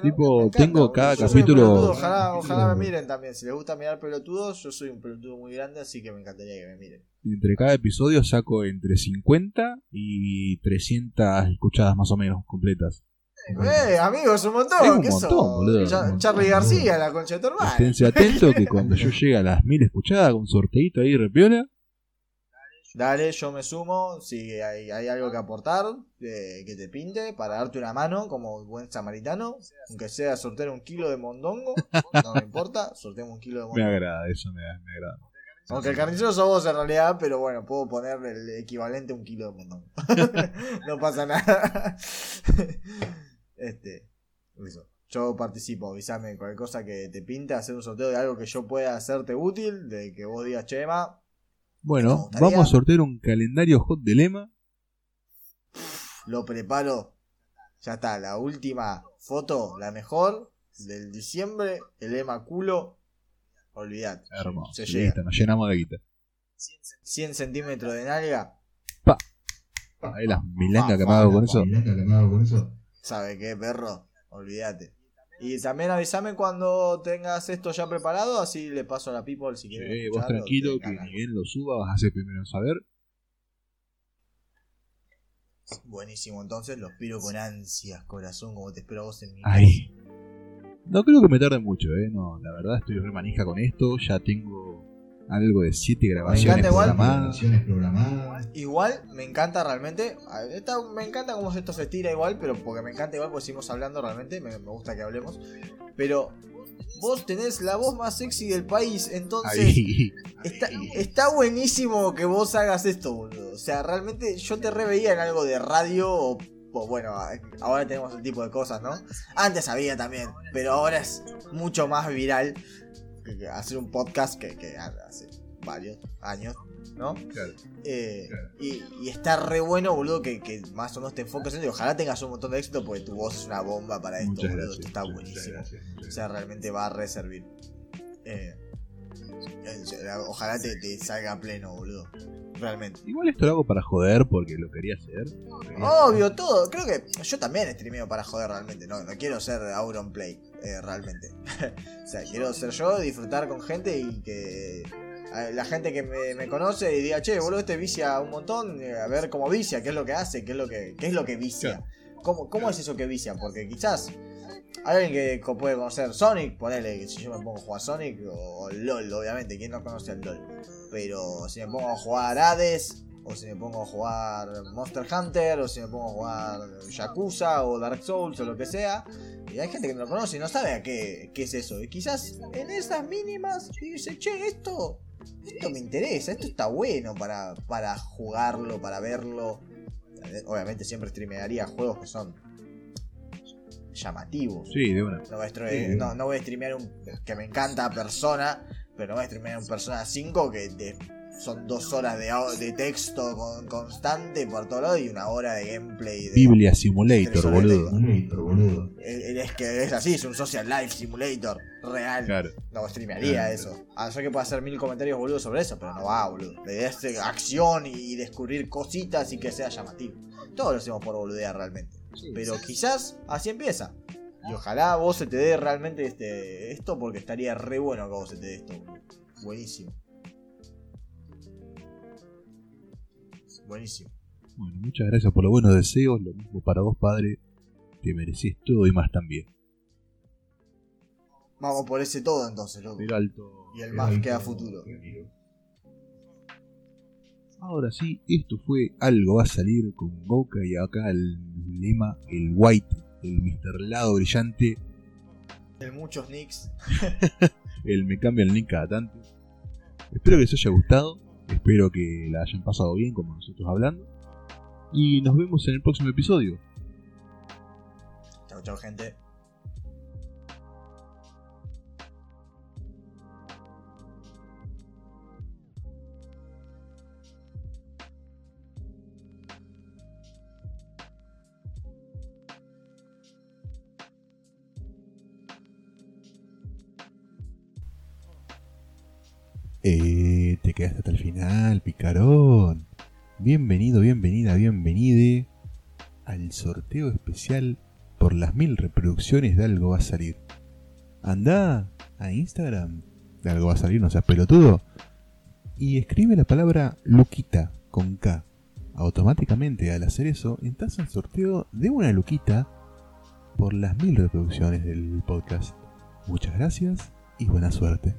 Speaker 2: Bueno,
Speaker 3: Tipo, tengo cada
Speaker 2: Yo
Speaker 3: capítulo-
Speaker 2: pelotudo, Ojalá, me miren también. Si les gusta mirar pelotudos, yo soy un pelotudo muy grande, así que me encantaría que me miren.
Speaker 3: Entre cada episodio saco entre 50 y 300 escuchadas más o menos completas.
Speaker 2: ¡Eh, amigos, un montón!
Speaker 3: Es un
Speaker 2: ¿Qué
Speaker 3: montón, boludo.
Speaker 4: Montón,
Speaker 2: Charlie. García, la concha de tu hermano.
Speaker 3: Esténse atentos que cuando yo llegue a las 1000 escuchadas, hago un sorteito ahí repiola.
Speaker 2: Dale, yo me sumo. Si hay, hay algo que aportar, eh, que te pinte, para darte una mano como buen samaritano. Aunque sea sortear un kilo de mondongo, no me importa, sorteamos un kilo de
Speaker 3: Me
Speaker 2: mondongo.
Speaker 3: agrada, eso me, me agrada.
Speaker 2: Aunque el carnicero sos vos en realidad, pero bueno, puedo poner el equivalente a un kilo de mondongo. no pasa nada. este, eso. Yo participo, avísame cualquier cosa que te pinte, hacer un sorteo de algo que yo pueda hacerte útil, de que vos digas, Chema, Me
Speaker 3: Bueno, vamos a sortear un calendario hot de lema.
Speaker 2: lo preparo. Ya está, la última foto, la mejor, del diciembre, el lema culo, olvidate.
Speaker 3: Hermoso.
Speaker 2: Se llega.
Speaker 3: Listo, nos llenamos de guita.
Speaker 2: 100 centímetros de nalga.
Speaker 3: Pa. Ahí las milangas que me
Speaker 4: me hago con eso.
Speaker 2: ¿Sabe qué, perro? Olvídate. Y también avísame cuando tengas esto ya preparado, así le paso a la people si quieres.
Speaker 3: Eh, vos tranquilo, que ni bien lo suba, vas a ser primero en saber.
Speaker 2: Buenísimo, entonces lo espero con ansias, corazón, como te espero a vos en mi
Speaker 3: Ay. No creo que me tarde mucho, eh. No, la verdad estoy re manija con esto. Ya tengo algo de 7 grabaciones programadas.
Speaker 4: Programadas.
Speaker 2: Igual me encanta realmente. esta- me encanta cómo esto se tira igual, pero porque me encanta igual, porque seguimos hablando realmente. Me, me gusta que hablemos. Pero vos tenés la voz más sexy del país, entonces
Speaker 3: Ahí.
Speaker 2: está, está buenísimo que vos hagas esto, boludo. O sea, realmente yo te reveía en algo de radio o, o bueno, a- ahora tenemos el tipo de cosas, ¿no? Antes había también, pero ahora es mucho más viral hacer un podcast que, que hace varios años, ¿no?
Speaker 3: Claro.
Speaker 2: Eh,
Speaker 4: Claro.
Speaker 2: y, y está re bueno, boludo, que, que más o menos te enfoques en. Y ojalá tengas un montón de éxito porque tu voz es una bomba para esto,
Speaker 3: Muchas
Speaker 2: boludo.
Speaker 3: gracias,
Speaker 2: Esto está buenísimo.
Speaker 4: Gracias,
Speaker 2: O sea, realmente va a reservir. Eh, serio, ojalá te, te salga pleno, boludo. Realmente.
Speaker 3: Igual esto lo hago para joder porque lo quería hacer.
Speaker 2: Obvio, todo. Creo que yo también streameo para joder realmente. No, no quiero ser Auron Play, eh, realmente. o sea, quiero ser yo, disfrutar con gente y que la gente que me, me conoce y diga, che, boludo, este vicia un montón. eh, A ver cómo vicia, qué es lo que hace, qué es lo que, qué es lo que vicia. ¿Cómo, ¿Cómo es eso que vicia? Porque quizás alguien que puede conocer Sonic, ponele si yo me pongo a jugar Sonic o LOL, obviamente, ¿quién no conoce el LOL? Pero si me pongo a jugar Hades, o si me pongo a jugar Monster Hunter, o si me pongo a jugar Yakuza o Dark Souls o lo que sea, y hay gente que no lo conoce y no sabe a qué, qué es eso. Y quizás en esas mínimas dice, che, esto, esto me interesa, esto está bueno para, para jugarlo, para verlo. Obviamente siempre streamearía juegos que son llamativos.
Speaker 3: Sí, de una.
Speaker 2: No voy, a stre-
Speaker 4: Sí.
Speaker 2: no, no voy a streamear un que me encanta persona, pero no voy a streamear un persona 5 que te- son dos horas de, texto con- constante por todo lado y una hora de gameplay. De,
Speaker 3: Biblia Simulator, boludo.
Speaker 4: Simulator, boludo.
Speaker 2: Eh, Es, que es así, es un social life simulator real.
Speaker 3: Claro.
Speaker 2: No streamearía
Speaker 3: Claro.
Speaker 2: eso. A no ser que pueda hacer mil comentarios boludo sobre eso, pero no va, boludo. La idea es eh, acción y descubrir cositas y que sea llamativo. Todos lo hacemos por boludear realmente. Pero quizás así empieza. Y ojalá a vos se te dé realmente este esto porque estaría re bueno que vos se te dé esto. Buenísimo. Buenísimo.
Speaker 3: Bueno, muchas gracias por los buenos deseos. Lo mismo para vos, padre. Te mereces todo y más también.
Speaker 2: Vamos por ese todo entonces, loco.
Speaker 3: Alto.
Speaker 2: Y el más queda futuro.
Speaker 3: Ahora sí, esto fue Algo va a salir con Goka y acá el lema, el White, el Mr. Lado Brillante,
Speaker 2: El muchos nicks.
Speaker 3: el me cambia el link cada tanto. Espero que les haya gustado, espero que la hayan pasado bien como nosotros hablando. Y nos vemos en el próximo episodio.
Speaker 2: Chau, chau, gente.
Speaker 1: Eh, te quedaste hasta el final, picarón. Bienvenido, bienvenida, bienvenide al sorteo especial por las mil reproducciones de Algo va a salir. Anda a Instagram de Algo va a salir, no seas pelotudo. Y escribe la palabra Luquita con K. Automáticamente al hacer eso, entras al sorteo de una Luquita por las mil reproducciones del podcast. Muchas gracias y buena suerte.